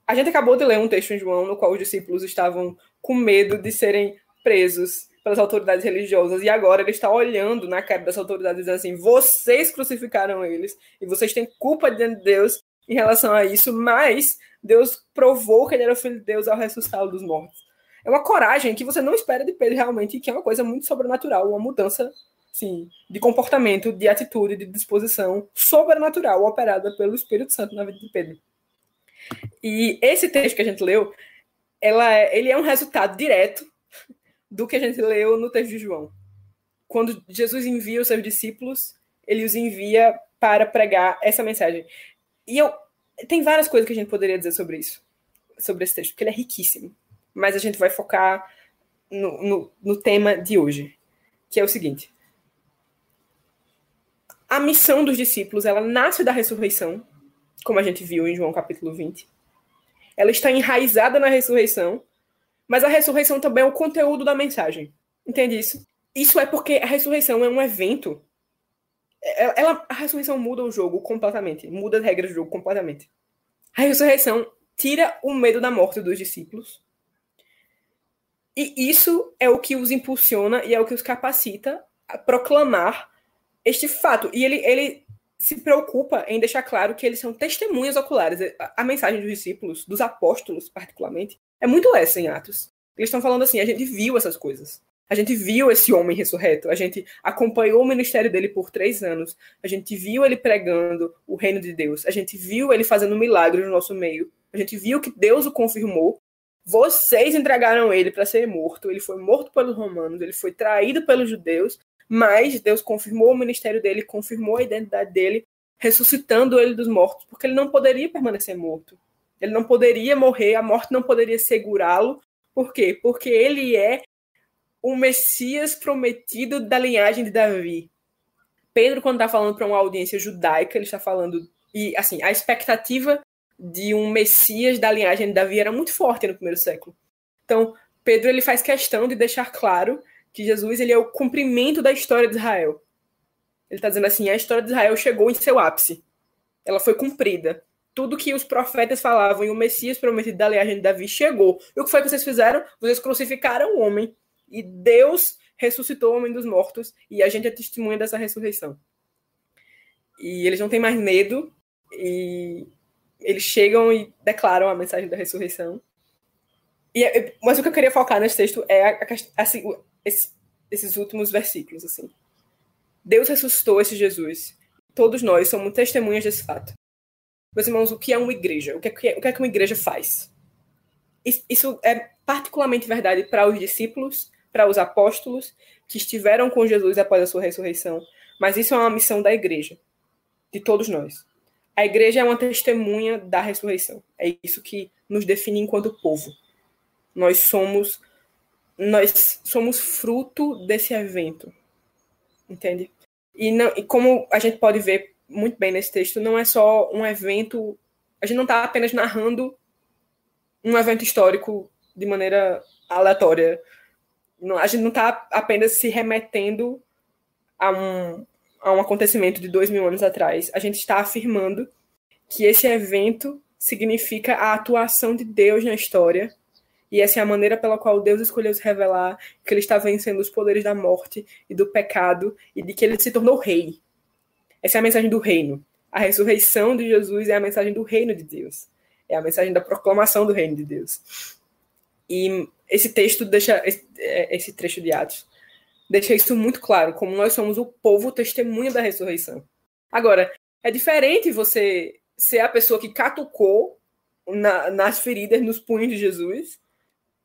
a gente acabou de ler um texto em João no qual os discípulos estavam com medo de serem presos pelas autoridades religiosas e agora ele está olhando na cara das autoridades dizendo assim: vocês crucificaram eles e vocês têm culpa diante de Deus em relação a isso, mas Deus provou que ele era o filho de Deus ao ressuscitá-lo dos mortos. É uma coragem que você não espera de Pedro realmente, que é uma coisa muito sobrenatural, uma mudança sim, de comportamento, de atitude, de disposição sobrenatural operada pelo Espírito Santo na vida de Pedro. E esse texto que a gente leu, ela é, ele é um resultado direto do que a gente leu no texto de João. Quando Jesus envia os seus discípulos, ele os envia para pregar essa mensagem. E eu tem várias coisas que a gente poderia dizer sobre isso, sobre esse texto, porque ele é riquíssimo. Mas a gente vai focar no, no, no tema de hoje, que é o seguinte: a missão dos discípulos ela nasce da ressurreição, como a gente viu em João capítulo 20. Ela está enraizada na ressurreição, mas a ressurreição também é o conteúdo da mensagem. Entende isso? Isso é porque a ressurreição é um evento. É, é, ela, a ressurreição muda o jogo completamente, muda as regras do jogo completamente. A ressurreição tira o medo da morte dos discípulos. E isso é o que os impulsiona e é o que os capacita a proclamar este fato. E ele, ele se preocupa em deixar claro que eles são testemunhas oculares. A, mensagem dos discípulos, dos apóstolos, particularmente, é muito essa em Atos. Eles estão falando assim: a gente viu essas coisas. A gente viu esse homem ressurreto. A gente acompanhou o ministério dele por três anos. A gente viu ele pregando o reino de Deus. A gente viu ele fazendo milagres no nosso meio. A gente viu que Deus o confirmou. Vocês entregaram ele para ser morto. Ele foi morto pelos romanos. Ele foi traído pelos judeus mas Deus confirmou o ministério dele, confirmou a identidade dele, ressuscitando ele dos mortos, porque ele não poderia permanecer morto. Ele não poderia morrer, a morte não poderia segurá-lo. Por quê? Porque ele é o Messias prometido da linhagem de Davi. Pedro, quando está falando para uma audiência judaica, ele está falando. E, assim, a expectativa de um Messias da linhagem de Davi era muito forte no primeiro século. Então, Pedro ele faz questão de deixar claro que Jesus ele é o cumprimento da história de Israel. Ele está dizendo assim: a história de Israel chegou em seu ápice. Ela foi cumprida. Tudo que os profetas falavam e o Messias prometido da linhagem de Davi chegou. E o que foi que vocês fizeram? Vocês crucificaram o homem. E Deus ressuscitou o homem dos mortos. E a gente é testemunha dessa ressurreição. E eles não têm mais medo. E eles chegam e declaram a mensagem da ressurreição. E, mas o que eu queria focar nesse texto é a, a, assim, esse, esses últimos versículos, assim. Deus ressuscitou esse Jesus. Todos nós somos testemunhas desse fato. Meus irmãos, o que é uma igreja? O que é, o que, é que uma igreja faz? Isso é particularmente verdade para os discípulos, para os apóstolos que estiveram com Jesus após a sua ressurreição. Mas isso é uma missão da igreja, de todos nós. A igreja é uma testemunha da ressurreição. É isso que nos define enquanto povo. Nós somos nós somos fruto desse evento, entende? E, não, e como a gente pode ver muito bem nesse texto, não é só um evento, a gente não está apenas narrando um evento histórico de maneira aleatória. a gente não está apenas se remetendo a um, a um acontecimento de dois mil anos atrás. A gente está afirmando que esse evento significa a atuação de Deus na história. E essa é a maneira pela qual Deus escolheu se revelar, que ele está vencendo os poderes da morte e do pecado, e de que ele se tornou rei. Essa é a mensagem do reino. A ressurreição de Jesus é a mensagem do reino de Deus. É a mensagem da proclamação do reino de Deus. E esse texto deixa, é, esse trecho de Atos, deixa isso muito claro, como nós somos o povo testemunha da ressurreição. Agora, é diferente você ser a pessoa que catucou na, nas feridas, nos punhos de Jesus,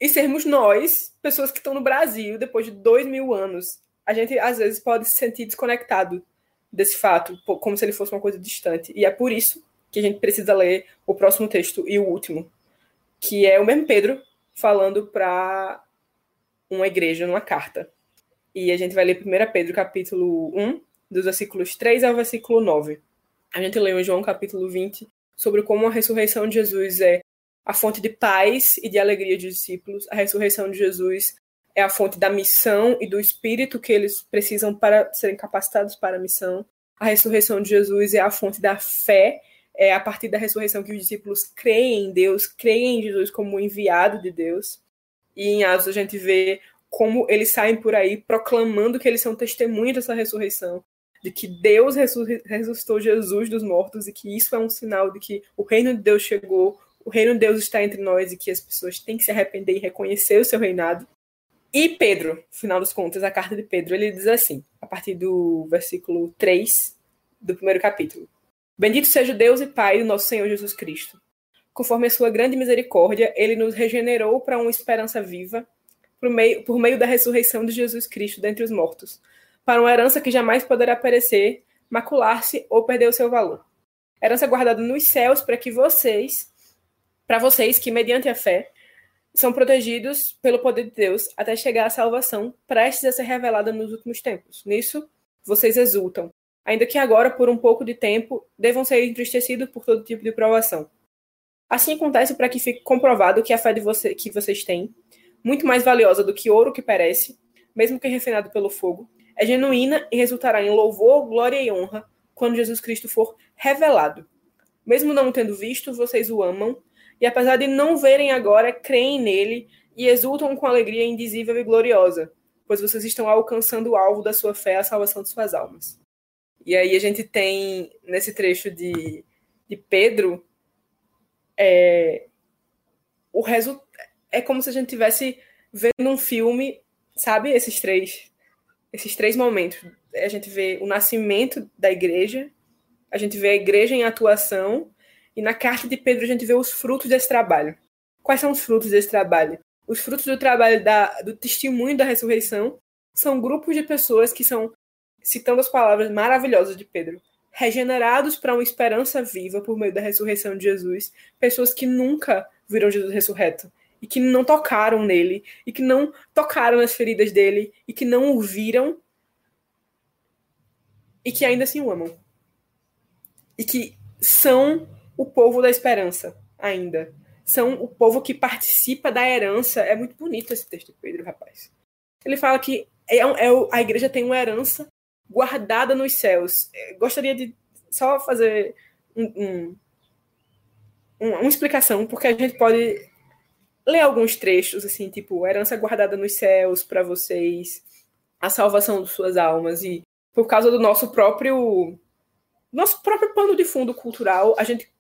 e sermos nós, pessoas que estão no Brasil depois de dois mil anos. A gente, às vezes, pode se sentir desconectado desse fato, como se ele fosse uma coisa distante. E é por isso que a gente precisa ler o próximo texto e o último, que é o mesmo Pedro falando para uma igreja numa carta. E a gente vai ler 1 Pedro capítulo 1, dos versículos 3 ao versículo 9. A gente leu em João capítulo 20 sobre como a ressurreição de Jesus é a fonte de paz e de alegria dos discípulos. A ressurreição de Jesus é a fonte da missão e do espírito que eles precisam para serem capacitados para a missão. A ressurreição de Jesus é a fonte da fé é a partir da ressurreição que os discípulos creem em Deus, creem em Jesus como enviado de Deus. E em Atos a gente vê como eles saem por aí proclamando que eles são testemunhas dessa ressurreição, de que Deus ressuscitou Jesus dos mortos e que isso é um sinal de que o reino de Deus chegou, o reino de Deus está entre nós e que as pessoas têm que se arrepender e reconhecer o seu reinado. E Pedro, final dos contas, a carta de Pedro, ele diz assim, a partir do versículo 3 do primeiro capítulo: Bendito seja Deus e Pai do nosso Senhor Jesus Cristo. Conforme a sua grande misericórdia, ele nos regenerou para uma esperança viva por meio, por meio da ressurreição de Jesus Cristo dentre os mortos, para uma herança que jamais poderá perecer, macular-se ou perder o seu valor. Herança guardada nos céus para que vocês, para vocês que mediante a fé são protegidos pelo poder de Deus até chegar à salvação prestes a ser revelada nos últimos tempos. Nisso vocês exultam, ainda que agora, por um pouco de tempo, devam ser entristecidos por todo tipo de provação. Assim acontece para que fique comprovado que a fé de você, que vocês têm, muito mais valiosa do que ouro que perece, mesmo que refinado pelo fogo, é genuína e resultará em louvor, glória e honra quando Jesus Cristo for revelado. Mesmo não tendo visto, vocês o amam, e apesar de não verem agora, creem nele e exultam com alegria indizível e gloriosa, pois vocês estão alcançando o alvo da sua fé, a salvação de suas almas. E aí a gente tem, nesse trecho de, de Pedro, é, o resultado. É como se a gente tivesse vendo um filme, sabe? Esses três, esses três momentos. A gente vê o nascimento da igreja, a gente vê a igreja em atuação, e na carta de Pedro a gente vê os frutos desse trabalho. Quais são os frutos desse trabalho? Os frutos do trabalho da, do testemunho da ressurreição são grupos de pessoas que são citando as palavras maravilhosas de Pedro, regenerados para uma esperança viva por meio da ressurreição de Jesus, pessoas que nunca viram Jesus ressurreto e que não tocaram nele e que não tocaram nas feridas dele e que não o viram e que ainda assim o amam. E que são o povo da esperança ainda. São o povo que participa da herança. É muito bonito esse texto de Pedro, rapaz. Ele fala que é, é, a igreja tem uma herança guardada nos céus. É, gostaria de só fazer um, um, uma explicação, porque a gente pode ler alguns trechos, assim, tipo, herança guardada nos céus para vocês, a salvação de suas almas, e por causa do nosso próprio nosso próprio pano de fundo cultural, a gente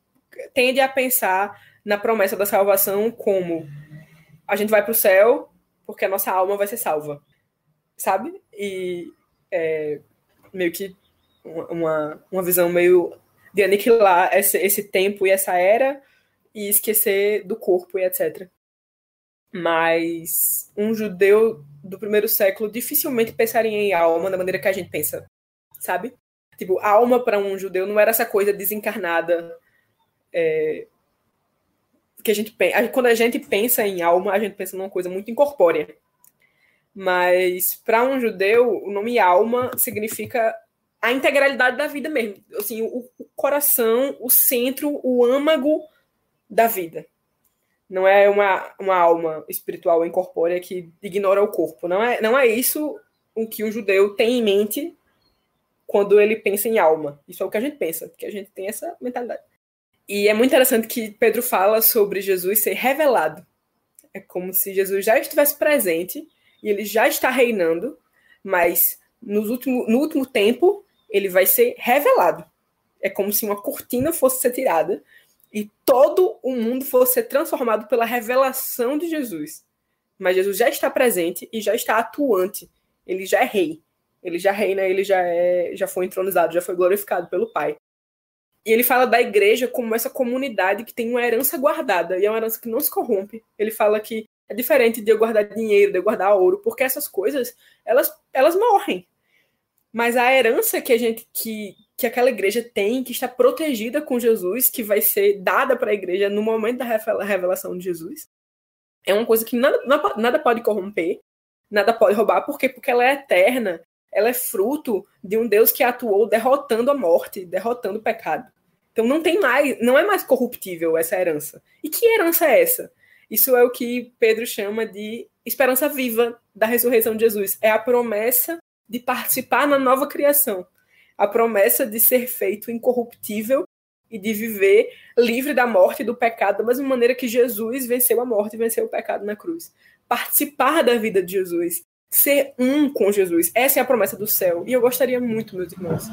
tende a pensar na promessa da salvação como a gente vai para o céu porque a nossa alma vai ser salva, sabe? E é, meio que uma, uma visão meio de aniquilar esse, esse tempo e essa era e esquecer do corpo e etc. Mas um judeu do primeiro século dificilmente pensaria em alma da maneira que a gente pensa, sabe? Tipo, alma para um judeu não era essa coisa desencarnada. É, que a gente quando a gente pensa em alma, a gente pensa numa coisa muito incorpórea. Mas para um judeu, o nome alma significa a integralidade da vida mesmo. Assim, o, o coração, o centro, o âmago da vida. não é uma, uma alma espiritual incorpórea que ignora o corpo. Não é, não é isso o que um judeu tem em mente quando ele pensa em alma. Isso é o que a gente pensa, porque a gente tem essa mentalidade. E é muito interessante que Pedro fala sobre Jesus ser revelado. É como se Jesus já estivesse presente e ele já está reinando, mas nos último, no último tempo ele vai ser revelado. É como se uma cortina fosse ser tirada e todo o mundo fosse ser transformado pela revelação de Jesus. Mas Jesus já está presente e já está atuante. Ele já é rei. Ele já reina, ele já é, já foi entronizado, já foi glorificado pelo Pai. E ele fala da igreja como essa comunidade que tem uma herança guardada, e é uma herança que não se corrompe. Ele fala que é diferente de eu guardar dinheiro, de eu guardar ouro, porque essas coisas, elas, elas morrem. Mas a herança que a gente que, que aquela igreja tem, que está protegida com Jesus, que vai ser dada para a igreja no momento da revelação de Jesus, é uma coisa que nada, nada pode corromper, nada pode roubar, porque porque ela é eterna, ela é fruto de um Deus que atuou derrotando a morte, derrotando o pecado. Então não tem mais, não é mais corruptível essa herança. E que herança é essa? Isso é o que Pedro chama de esperança viva da ressurreição de Jesus. É a promessa de participar na nova criação a promessa de ser feito incorruptível e de viver livre da morte e do pecado, da mesma maneira que Jesus venceu a morte e venceu o pecado na cruz. Participar da vida de Jesus, ser um com Jesus. Essa é a promessa do céu. E eu gostaria muito, meus irmãos,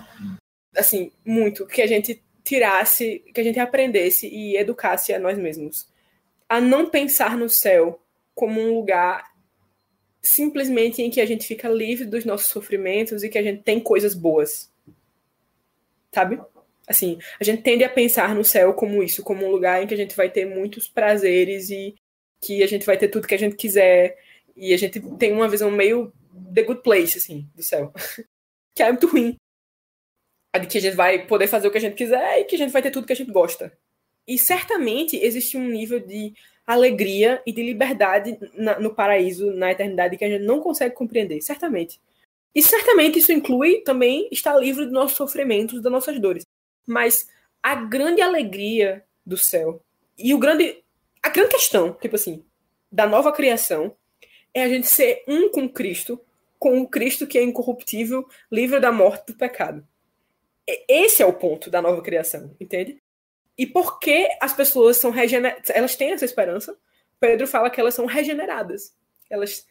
assim, muito, que a gente tirasse, que a gente aprendesse e educasse a nós mesmos a não pensar no céu como um lugar simplesmente em que a gente fica livre dos nossos sofrimentos e que a gente tem coisas boas sabe? Assim, a gente tende a pensar no céu como isso, como um lugar em que a gente vai ter muitos prazeres e que a gente vai ter tudo que a gente quiser e a gente tem uma visão meio the good place, assim, do céu. (laughs) que é muito ruim. De que a gente vai poder fazer o que a gente quiser e que a gente vai ter tudo que a gente gosta. E certamente existe um nível de alegria e de liberdade na, no paraíso, na eternidade, que a gente não consegue compreender, certamente. E certamente isso inclui também estar livre dos nossos sofrimentos, das nossas dores. Mas a grande alegria do céu e o grande a grande questão, tipo assim, da nova criação é a gente ser um com Cristo, com o Cristo que é incorruptível, livre da morte do pecado. Esse é o ponto da nova criação, entende? E por que as pessoas são regeneradas? Elas têm essa esperança. Pedro fala que elas são regeneradas. Elas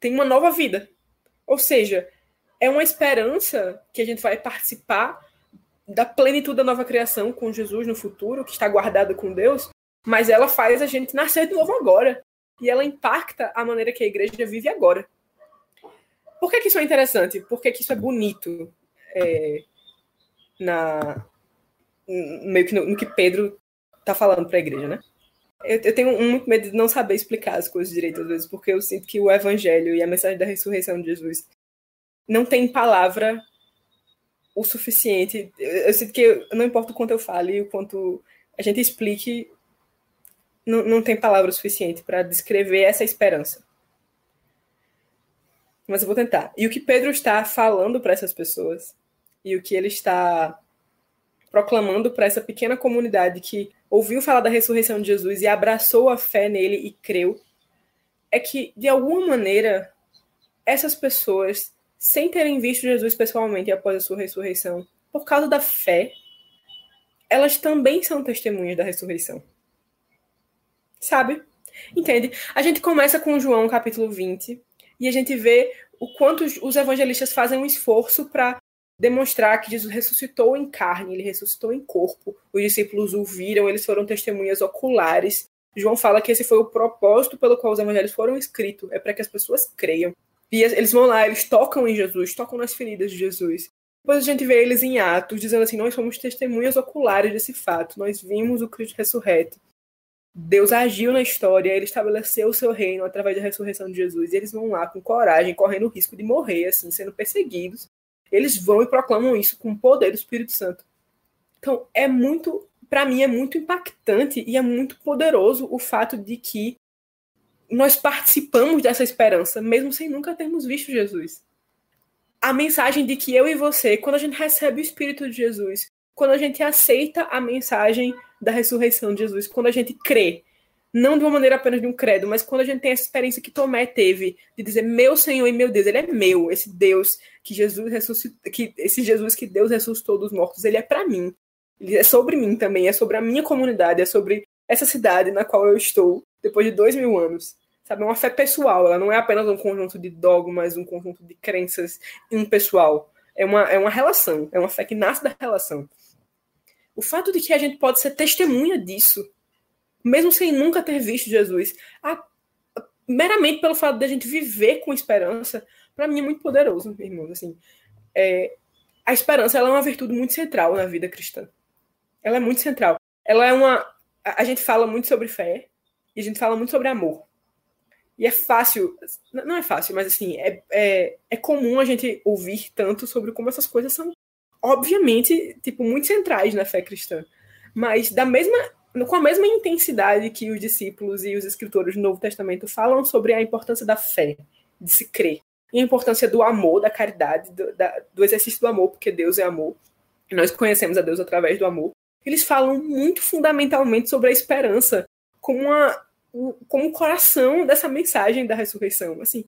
têm uma nova vida. Ou seja, é uma esperança que a gente vai participar da plenitude da nova criação com Jesus no futuro, que está guardada com Deus, mas ela faz a gente nascer de novo agora. E ela impacta a maneira que a igreja vive agora. Por que, que isso é interessante? Por que, que isso é bonito é, na, meio que no, no que Pedro está falando para a igreja, né? Eu, eu, tenho muito medo de não saber explicar as coisas direito às vezes, porque eu sinto que o evangelho e a mensagem da ressurreição de Jesus não tem palavra o suficiente. Eu, eu sinto que não importa o quanto eu fale, o quanto a gente explique, não, não tem palavra o suficiente para descrever essa esperança. Mas eu vou tentar. E o que Pedro está falando para essas pessoas, e o que ele está proclamando para essa pequena comunidade que ouviu falar da ressurreição de Jesus e abraçou a fé nele e creu, é que, de alguma maneira, essas pessoas, sem terem visto Jesus pessoalmente após a sua ressurreição, por causa da fé, elas também são testemunhas da ressurreição. Sabe? Entende? A gente começa com João capítulo 20 e a gente vê o quanto os evangelistas fazem um esforço para demonstrar que Jesus ressuscitou em carne, ele ressuscitou em corpo. Os discípulos o viram, eles foram testemunhas oculares. João fala que esse foi o propósito pelo qual os evangelhos foram escritos, é para que as pessoas creiam. E eles vão lá, eles tocam em Jesus, tocam nas feridas de Jesus. Depois a gente vê eles em Atos, dizendo assim: Nós somos testemunhas oculares desse fato, nós vimos o Cristo ressurreto. Deus agiu na história, ele estabeleceu o seu reino através da ressurreição de Jesus, e eles vão lá com coragem, correndo o risco de morrer, assim, sendo perseguidos, eles vão e proclamam isso com o poder do Espírito Santo. Então, é muito, para mim, é muito impactante e é muito poderoso o fato de que nós participamos dessa esperança, mesmo sem nunca termos visto Jesus. A mensagem de que eu e você, quando a gente recebe o Espírito de Jesus, quando a gente aceita a mensagem da ressurreição de Jesus, quando a gente crê, não de uma maneira apenas de um credo, mas quando a gente tem essa experiência que Tomé teve de dizer meu Senhor e meu Deus, ele é meu, esse Deus que Jesus ressuscitou, que esse Jesus que Deus ressuscitou dos mortos, ele é para mim. Ele é sobre mim também, é sobre a minha comunidade, é sobre essa cidade na qual eu estou depois de dois mil anos. Sabe, é uma fé pessoal, ela não é apenas um conjunto de dogmas, um conjunto de crenças impessoal. É uma, é uma relação, é uma fé que nasce da relação. O fato de que a gente pode ser testemunha disso mesmo sem nunca ter visto Jesus, a, a, meramente pelo fato de a gente viver com esperança, para mim é muito poderoso, irmãos. Assim, é, a esperança ela é uma virtude muito central na vida cristã. Ela é muito central. Ela é uma. A, a gente fala muito sobre fé e a gente fala muito sobre amor. E é fácil, não é fácil, mas assim, é, é, é comum a gente ouvir tanto sobre como essas coisas são, obviamente, tipo, muito centrais na fé cristã. Mas da mesma com a mesma intensidade que os discípulos e os escritores do Novo Testamento falam sobre a importância da fé, de se crer, e a importância do amor, da caridade, do, da, do exercício do amor, porque Deus é amor, e nós conhecemos a Deus através do amor. Eles falam muito fundamentalmente sobre a esperança como, como o coração dessa mensagem da ressurreição. Assim,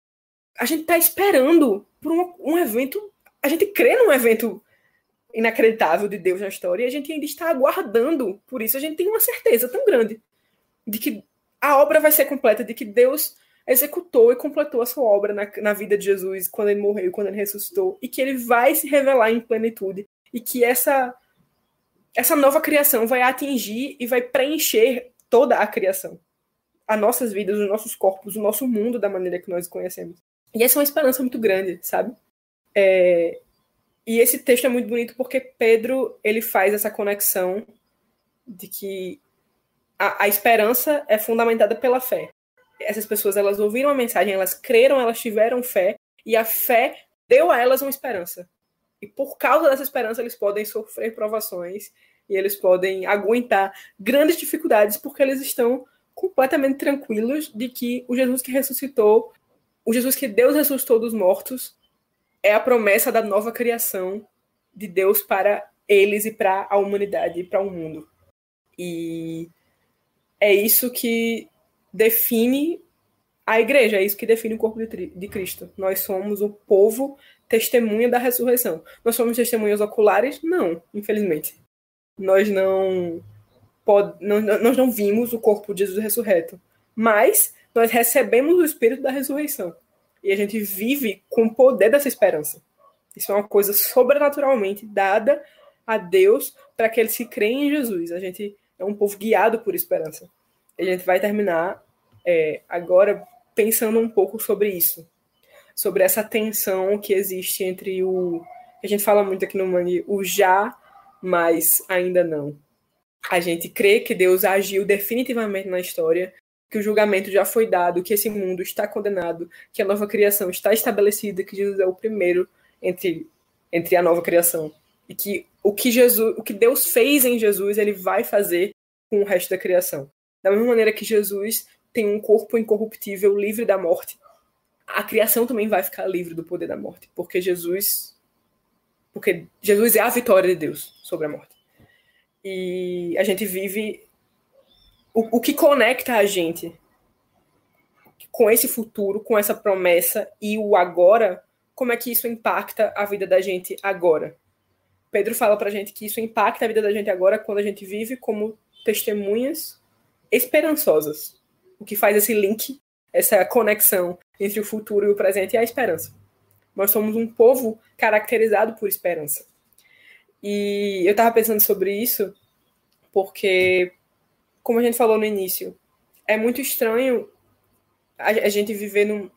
a gente está esperando por um, um evento, a gente crê num evento inacreditável de Deus na história e a gente ainda está aguardando por isso. A gente tem uma certeza tão grande de que a obra vai ser completa, de que Deus executou e completou a sua obra na, na vida de Jesus quando ele morreu, quando ele ressuscitou, e que ele vai se revelar em plenitude e que essa essa nova criação vai atingir e vai preencher toda a criação. As nossas vidas, os nossos corpos, o nosso mundo da maneira que nós conhecemos. E essa é uma esperança muito grande, sabe? É, e esse texto é muito bonito porque Pedro ele faz essa conexão de que a, a, esperança é fundamentada pela fé. Essas pessoas elas ouviram a mensagem, elas creram, elas tiveram fé e a fé deu a elas uma esperança. E por causa dessa esperança eles podem sofrer provações e eles podem aguentar grandes dificuldades porque eles estão completamente tranquilos de que o Jesus que ressuscitou, o Jesus que Deus ressuscitou dos mortos, é a promessa da nova criação de Deus para eles e para a humanidade e para o mundo. E é isso que define a igreja, é isso que define o corpo de, de Cristo. Nós somos o povo testemunha da ressurreição. Nós somos testemunhas oculares? Não, infelizmente. Nós não, pode, não, nós não vimos o corpo de Jesus ressurreto, mas nós recebemos o espírito da ressurreição e a gente vive com o poder dessa esperança. Isso é uma coisa sobrenaturalmente dada a Deus para que creem em Jesus. A gente é um povo guiado por esperança. E a gente vai terminar é, agora pensando um pouco sobre isso, sobre essa tensão que existe entre o. A gente fala muito aqui no Mangue, o já, mas ainda não. A gente crê que Deus agiu definitivamente na história, que o julgamento já foi dado, que esse mundo está condenado, que a nova criação está estabelecida, que Jesus é o primeiro entre, entre a nova criação. E que o que Jesus, o que Deus fez em Jesus, ele vai fazer com o resto da criação. Da mesma maneira que Jesus tem um corpo incorruptível, livre da morte, a criação também vai ficar livre do poder da morte, porque Jesus porque Jesus é a vitória de Deus sobre a morte. E a gente vive o, o que conecta a gente com esse futuro, com essa promessa e o agora, como é que isso impacta a vida da gente agora? Pedro fala pra gente que isso impacta a vida da gente agora quando a gente vive como testemunhas esperançosas. O que faz esse link, essa conexão entre o futuro e o presente e a esperança. Nós somos um povo caracterizado por esperança. E eu estava pensando sobre isso porque como a gente falou no início, é muito estranho a, a gente viver num.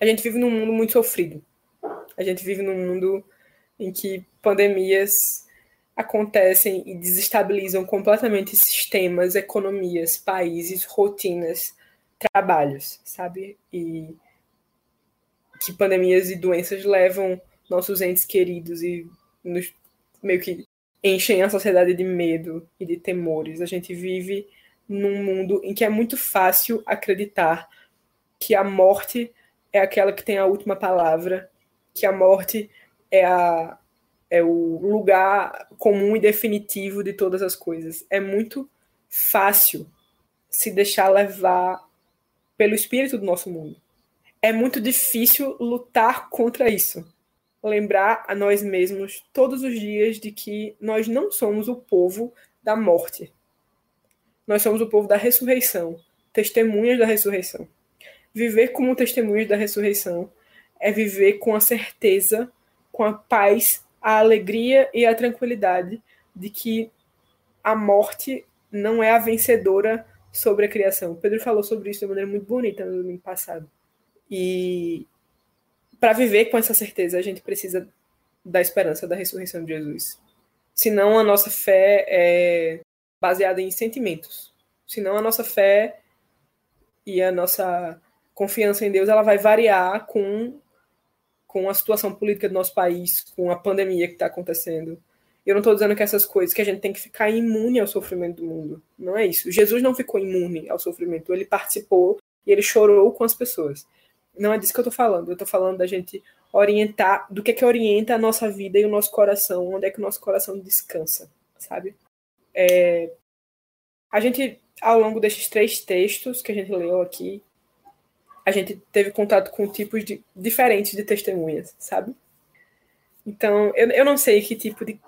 A gente vive num mundo muito sofrido. A gente vive num mundo em que pandemias acontecem e desestabilizam completamente sistemas, economias, países, rotinas, trabalhos, sabe? E que pandemias e doenças levam nossos entes queridos e nos meio que enchem a sociedade de medo e de temores. A gente vive num mundo em que é muito fácil acreditar que a morte é aquela que tem a última palavra, que a morte é, a, é o lugar comum e definitivo de todas as coisas. É muito fácil se deixar levar pelo espírito do nosso mundo. É muito difícil lutar contra isso. Lembrar a nós mesmos todos os dias de que nós não somos o povo da morte. Nós somos o povo da ressurreição, testemunhas da ressurreição. Viver como testemunhas da ressurreição é viver com a certeza, com a paz, a alegria e a tranquilidade de que a morte não é a vencedora sobre a criação. Pedro falou sobre isso de maneira muito bonita no domingo passado. E para viver com essa certeza, a gente precisa da esperança da ressurreição de Jesus. Senão a nossa fé é baseada em sentimentos. Senão a nossa fé e a nossa confiança em Deus ela vai variar com com a situação política do nosso país, com a pandemia que está acontecendo. Eu não estou dizendo que essas coisas, que a gente tem que ficar imune ao sofrimento do mundo. Não é isso. Jesus não ficou imune ao sofrimento. Ele participou e ele chorou com as pessoas. Não é disso que eu estou falando. Eu estou falando da gente orientar, do que é que orienta a nossa vida e o nosso coração, onde é que o nosso coração descansa, sabe? É, a gente, ao longo desses três textos que a gente leu aqui, a gente teve contato com tipos de, diferentes de testemunhas, sabe? Então, eu, eu não sei que tipo de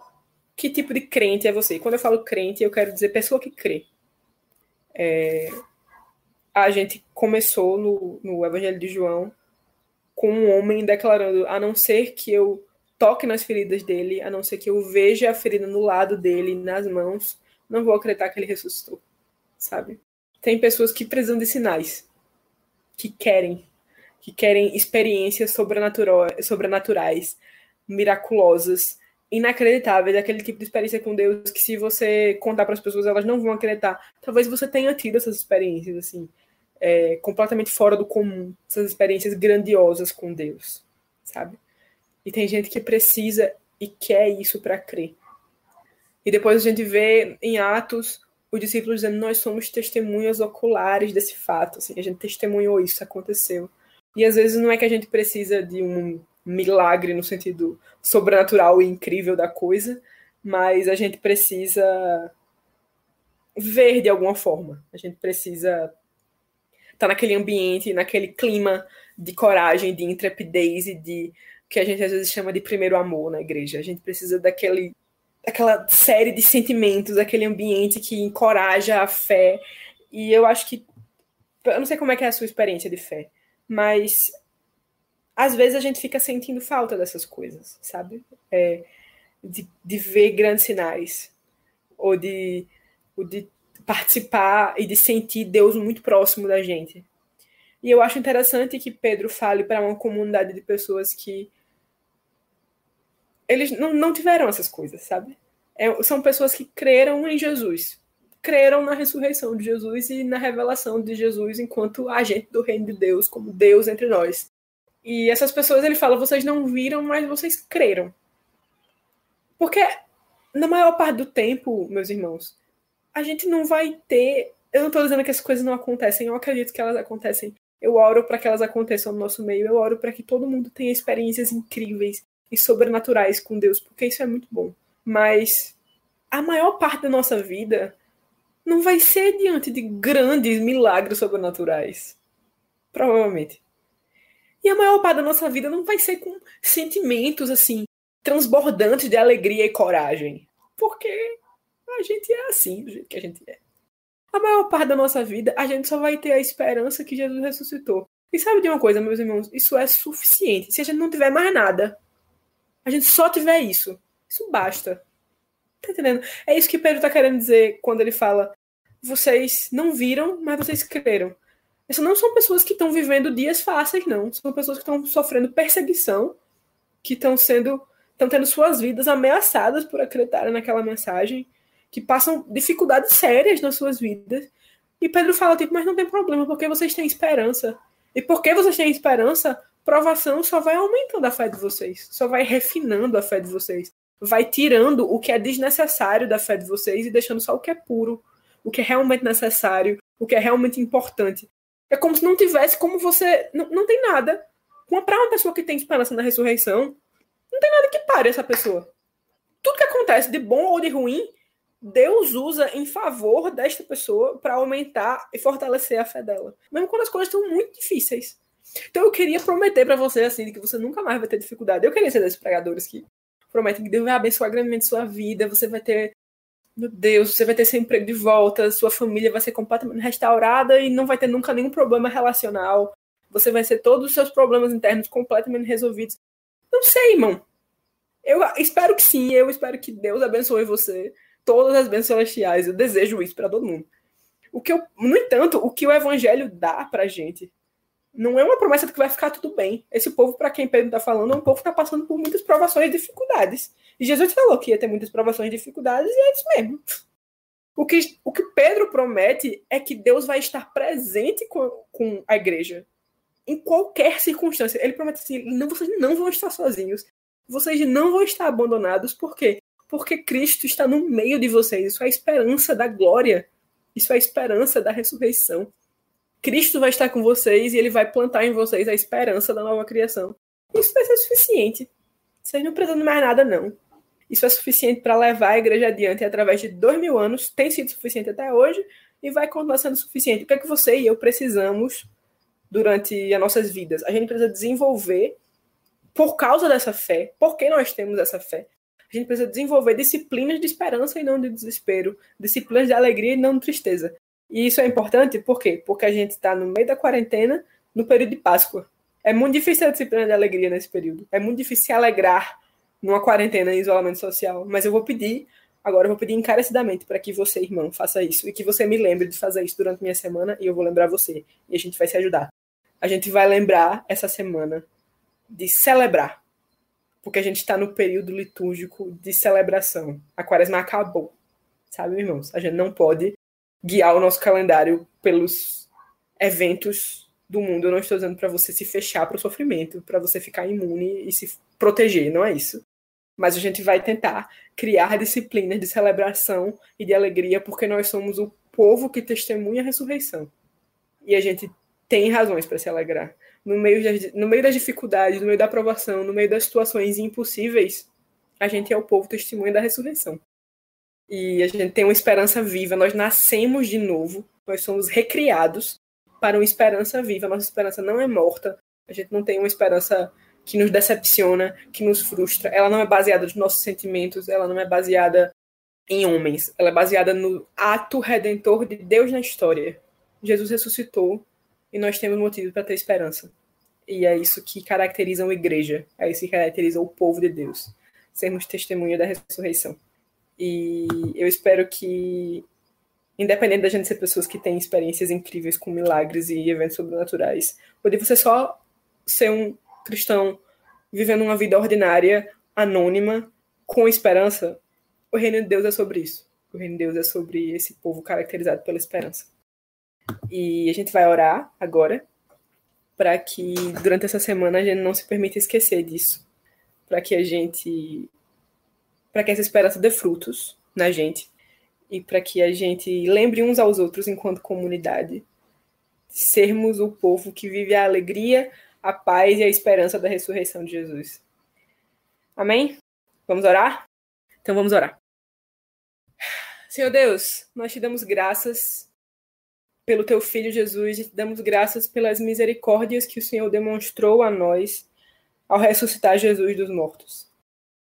que tipo de crente é você. Quando eu falo crente, eu quero dizer pessoa que crê. É, a gente começou no, no Evangelho de João com um homem declarando: a não ser que eu toque nas feridas dele, a não ser que eu veja a ferida no lado dele, nas mãos, não vou acreditar que ele ressuscitou, sabe? Tem pessoas que precisam de sinais que querem, que querem experiências sobrenaturais, miraculosas, inacreditáveis, aquele tipo de experiência com Deus que se você contar para as pessoas elas não vão acreditar. Talvez você tenha tido essas experiências assim, é, completamente fora do comum, essas experiências grandiosas com Deus, sabe? E tem gente que precisa e quer isso para crer. E depois a gente vê em Atos os discípulos dizendo: Nós somos testemunhas oculares desse fato. Assim, a gente testemunhou isso, aconteceu. E às vezes não é que a gente precisa de um milagre no sentido sobrenatural e incrível da coisa, mas a gente precisa ver de alguma forma. A gente precisa tá naquele ambiente, naquele clima de coragem, de intrepidez e de que a gente às vezes chama de primeiro amor na igreja. A gente precisa daquele aquela série de sentimentos, aquele ambiente que encoraja a fé. E eu acho que. Eu não sei como é que é a sua experiência de fé, mas às vezes a gente fica sentindo falta dessas coisas, sabe? É, de, de ver grandes sinais, ou de, ou de participar e de sentir Deus muito próximo da gente. E eu acho interessante que Pedro fale para uma comunidade de pessoas que eles não, não tiveram essas coisas, sabe? É, são pessoas que creram em Jesus, creram na ressurreição de Jesus e na revelação de Jesus enquanto agente do reino de Deus, como Deus entre nós. E essas pessoas, ele fala, vocês não viram, mas vocês creram. Porque na maior parte do tempo, meus irmãos, a gente não vai ter. Eu não estou dizendo que essas coisas não acontecem, eu acredito que elas acontecem. Eu oro para que elas aconteçam no nosso meio, eu oro para que todo mundo tenha experiências incríveis e sobrenaturais com Deus, porque isso é muito bom. Mas a maior parte da nossa vida não vai ser diante de grandes milagres sobrenaturais. Provavelmente. E a maior parte da nossa vida não vai ser com sentimentos assim transbordantes de alegria e coragem. Porque a gente é assim, do jeito que a gente é. A maior parte da nossa vida, a gente só vai ter a esperança que Jesus ressuscitou. E sabe de uma coisa, meus irmãos? Isso é suficiente. Se a gente não tiver mais nada, a gente só tiver isso, isso basta. Tá entendendo? É isso que Pedro tá querendo dizer quando ele fala: vocês não viram, mas vocês creram. Essas não são pessoas que estão vivendo dias fáceis, não. São pessoas que estão sofrendo perseguição, que estão sendo. estão tendo suas vidas ameaçadas por acreditarem naquela mensagem, que passam dificuldades sérias nas suas vidas. E Pedro fala, tipo, mas não tem problema, porque vocês têm esperança. E porque vocês têm esperança, provação só vai aumentando a fé de vocês, só vai refinando a fé de vocês, vai tirando o que é desnecessário da fé de vocês e deixando só o que é puro, o que é realmente necessário, o que é realmente importante. É como se não tivesse como você. Não, não tem nada. Para uma pessoa que tem esperança na ressurreição, não tem nada que pare essa pessoa. Tudo que acontece de bom ou de ruim Deus usa em favor desta pessoa para aumentar e fortalecer a fé dela, mesmo quando as coisas estão muito difíceis. Então eu queria prometer para você assim que você nunca mais vai ter dificuldade. Eu queria ser desses pregadores que prometem que Deus vai abençoar grandemente sua vida, você vai ter meu Deus, você vai ter seu emprego de volta, sua família vai ser completamente restaurada e não vai ter nunca nenhum problema relacional. Você vai ter todos os seus problemas internos completamente resolvidos. Não sei, irmão. Eu espero que sim, eu espero que Deus abençoe você, todas as bênçãos celestiais. Eu desejo isso para todo mundo. O que eu, no entanto, o que o evangelho dá pra gente não é uma promessa de que vai ficar tudo bem. Esse povo, para quem Pedro está falando, é um povo que está passando por muitas provações e dificuldades. E Jesus falou que ia ter muitas provações e dificuldades, e é isso mesmo. O que, o que Pedro promete é que Deus vai estar presente com, com a igreja em qualquer circunstância. Ele promete assim: não, vocês não vão estar sozinhos. Vocês não vão estar abandonados. Por quê? Porque Cristo está no meio de vocês. Isso é a esperança da glória. Isso é a esperança da ressurreição. Cristo vai estar com vocês e ele vai plantar em vocês a esperança da nova criação. Isso vai ser suficiente. Vocês não precisam de mais nada, não. Isso é suficiente para levar a igreja adiante através de dois mil anos, tem sido suficiente até hoje e vai continuar sendo suficiente. O que é que você e eu precisamos durante as nossas vidas? A gente precisa desenvolver, por causa dessa fé, porque nós temos essa fé, a gente precisa desenvolver disciplinas de esperança e não de desespero, disciplinas de alegria e não de tristeza. E isso é importante por quê? Porque a gente está no meio da quarentena, no período de Páscoa. É muito difícil a disciplina de alegria nesse período. É muito difícil se alegrar numa quarentena em isolamento social. Mas eu vou pedir, agora eu vou pedir encarecidamente para que você, irmão, faça isso. E que você me lembre de fazer isso durante minha semana e eu vou lembrar você. E a gente vai se ajudar. A gente vai lembrar essa semana de celebrar. Porque a gente está no período litúrgico de celebração. A quaresma acabou. Sabe, irmãos? A gente não pode guiar o nosso calendário pelos eventos do mundo. Eu não estou dizendo para você se fechar para o sofrimento, para você ficar imune e se proteger, não é isso. Mas a gente vai tentar criar disciplinas de celebração e de alegria, porque nós somos o povo que testemunha a ressurreição. E a gente tem razões para se alegrar. No meio, das, no meio das dificuldades, no meio da aprovação, no meio das situações impossíveis, a gente é o povo testemunha da ressurreição e a gente tem uma esperança viva. Nós nascemos de novo, nós somos recriados para uma esperança viva. Nossa esperança não é morta. A gente não tem uma esperança que nos decepciona, que nos frustra. Ela não é baseada nos nossos sentimentos, ela não é baseada em homens. Ela é baseada no ato redentor de Deus na história. Jesus ressuscitou e nós temos motivo para ter esperança. E é isso que caracteriza uma igreja, é isso que caracteriza o povo de Deus. Sermos testemunha da ressurreição. E eu espero que, independente da gente ser pessoas que têm experiências incríveis com milagres e eventos sobrenaturais, ou de você só ser um cristão vivendo uma vida ordinária, anônima, com esperança, o reino de Deus é sobre isso. O reino de Deus é sobre esse povo caracterizado pela esperança. E a gente vai orar agora para que durante essa semana a gente não se permita esquecer disso, para que a gente para que essa esperança dê frutos na gente e para que a gente lembre uns aos outros enquanto comunidade, sermos o povo que vive a alegria, a paz e a esperança da ressurreição de Jesus. Amém? Vamos orar? Então vamos orar. Senhor Deus, nós te damos graças pelo teu filho Jesus e te damos graças pelas misericórdias que o Senhor demonstrou a nós ao ressuscitar Jesus dos mortos.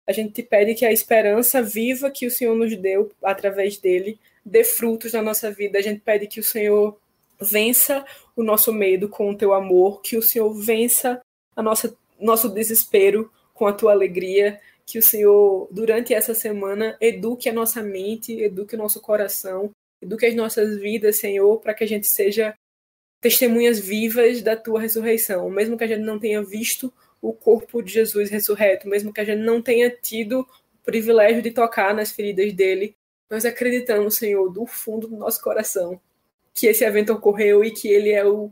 A gente te pede que a esperança viva que o Senhor nos deu através dele dê frutos na nossa vida. A gente pede que o Senhor vença o nosso medo com o teu amor, que o Senhor vença a nossa nosso desespero com a tua alegria, que o Senhor durante essa semana eduque a nossa mente, eduque o nosso coração, eduque as nossas vidas, Senhor, para que a gente seja testemunhas vivas da tua ressurreição, mesmo que a gente não tenha visto o corpo de Jesus ressurreto, mesmo que a gente não tenha tido o privilégio de tocar nas feridas dele, nós acreditamos, Senhor, do fundo do nosso coração, que esse evento ocorreu e que ele é o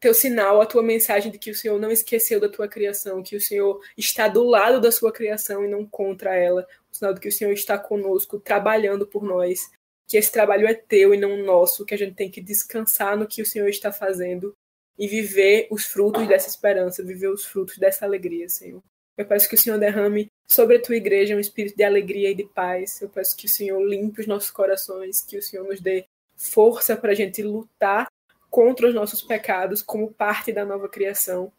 teu sinal, a tua mensagem de que o Senhor não esqueceu da tua criação, que o Senhor está do lado da sua criação e não contra ela, o sinal de que o Senhor está conosco, trabalhando por nós, que esse trabalho é teu e não nosso, que a gente tem que descansar no que o Senhor está fazendo e viver os frutos dessa esperança, viver os frutos dessa alegria, Senhor. Eu peço que o Senhor derrame sobre a tua igreja um espírito de alegria e de paz. Eu peço que o Senhor limpe os nossos corações, que o Senhor nos dê força para a gente lutar contra os nossos pecados como parte da nova criação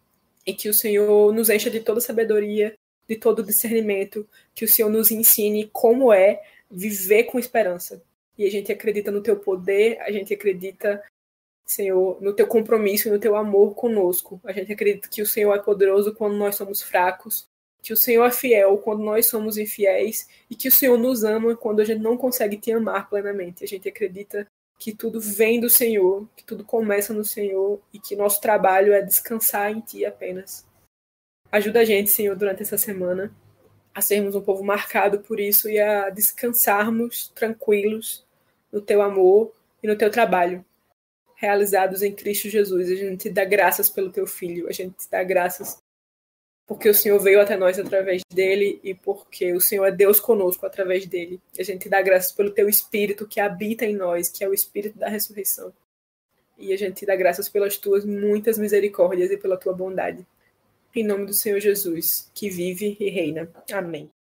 e que o Senhor nos encha de toda sabedoria, de todo discernimento, que o Senhor nos ensine como é viver com esperança. E a gente acredita no teu poder, a gente acredita, Senhor, no teu compromisso, no teu amor conosco. A gente acredita que o Senhor é poderoso quando nós somos fracos, que o Senhor é fiel quando nós somos infiéis e que o Senhor nos ama quando a gente não consegue te amar plenamente. A gente acredita que tudo vem do Senhor, que tudo começa no Senhor e que nosso trabalho é descansar em Ti apenas. Ajuda a gente, Senhor, durante essa semana a sermos um povo marcado por isso e a descansarmos tranquilos no Teu amor e no Teu trabalho, realizados em Cristo Jesus. A gente te dá graças pelo Teu Filho, a gente te dá graças porque o Senhor veio até nós através dele e porque o Senhor é Deus conosco através dele. A gente dá graças pelo teu Espírito que habita em nós, que é o Espírito da ressurreição. E a gente dá graças pelas tuas muitas misericórdias e pela tua bondade. Em nome do Senhor Jesus, que vive e reina. Amém.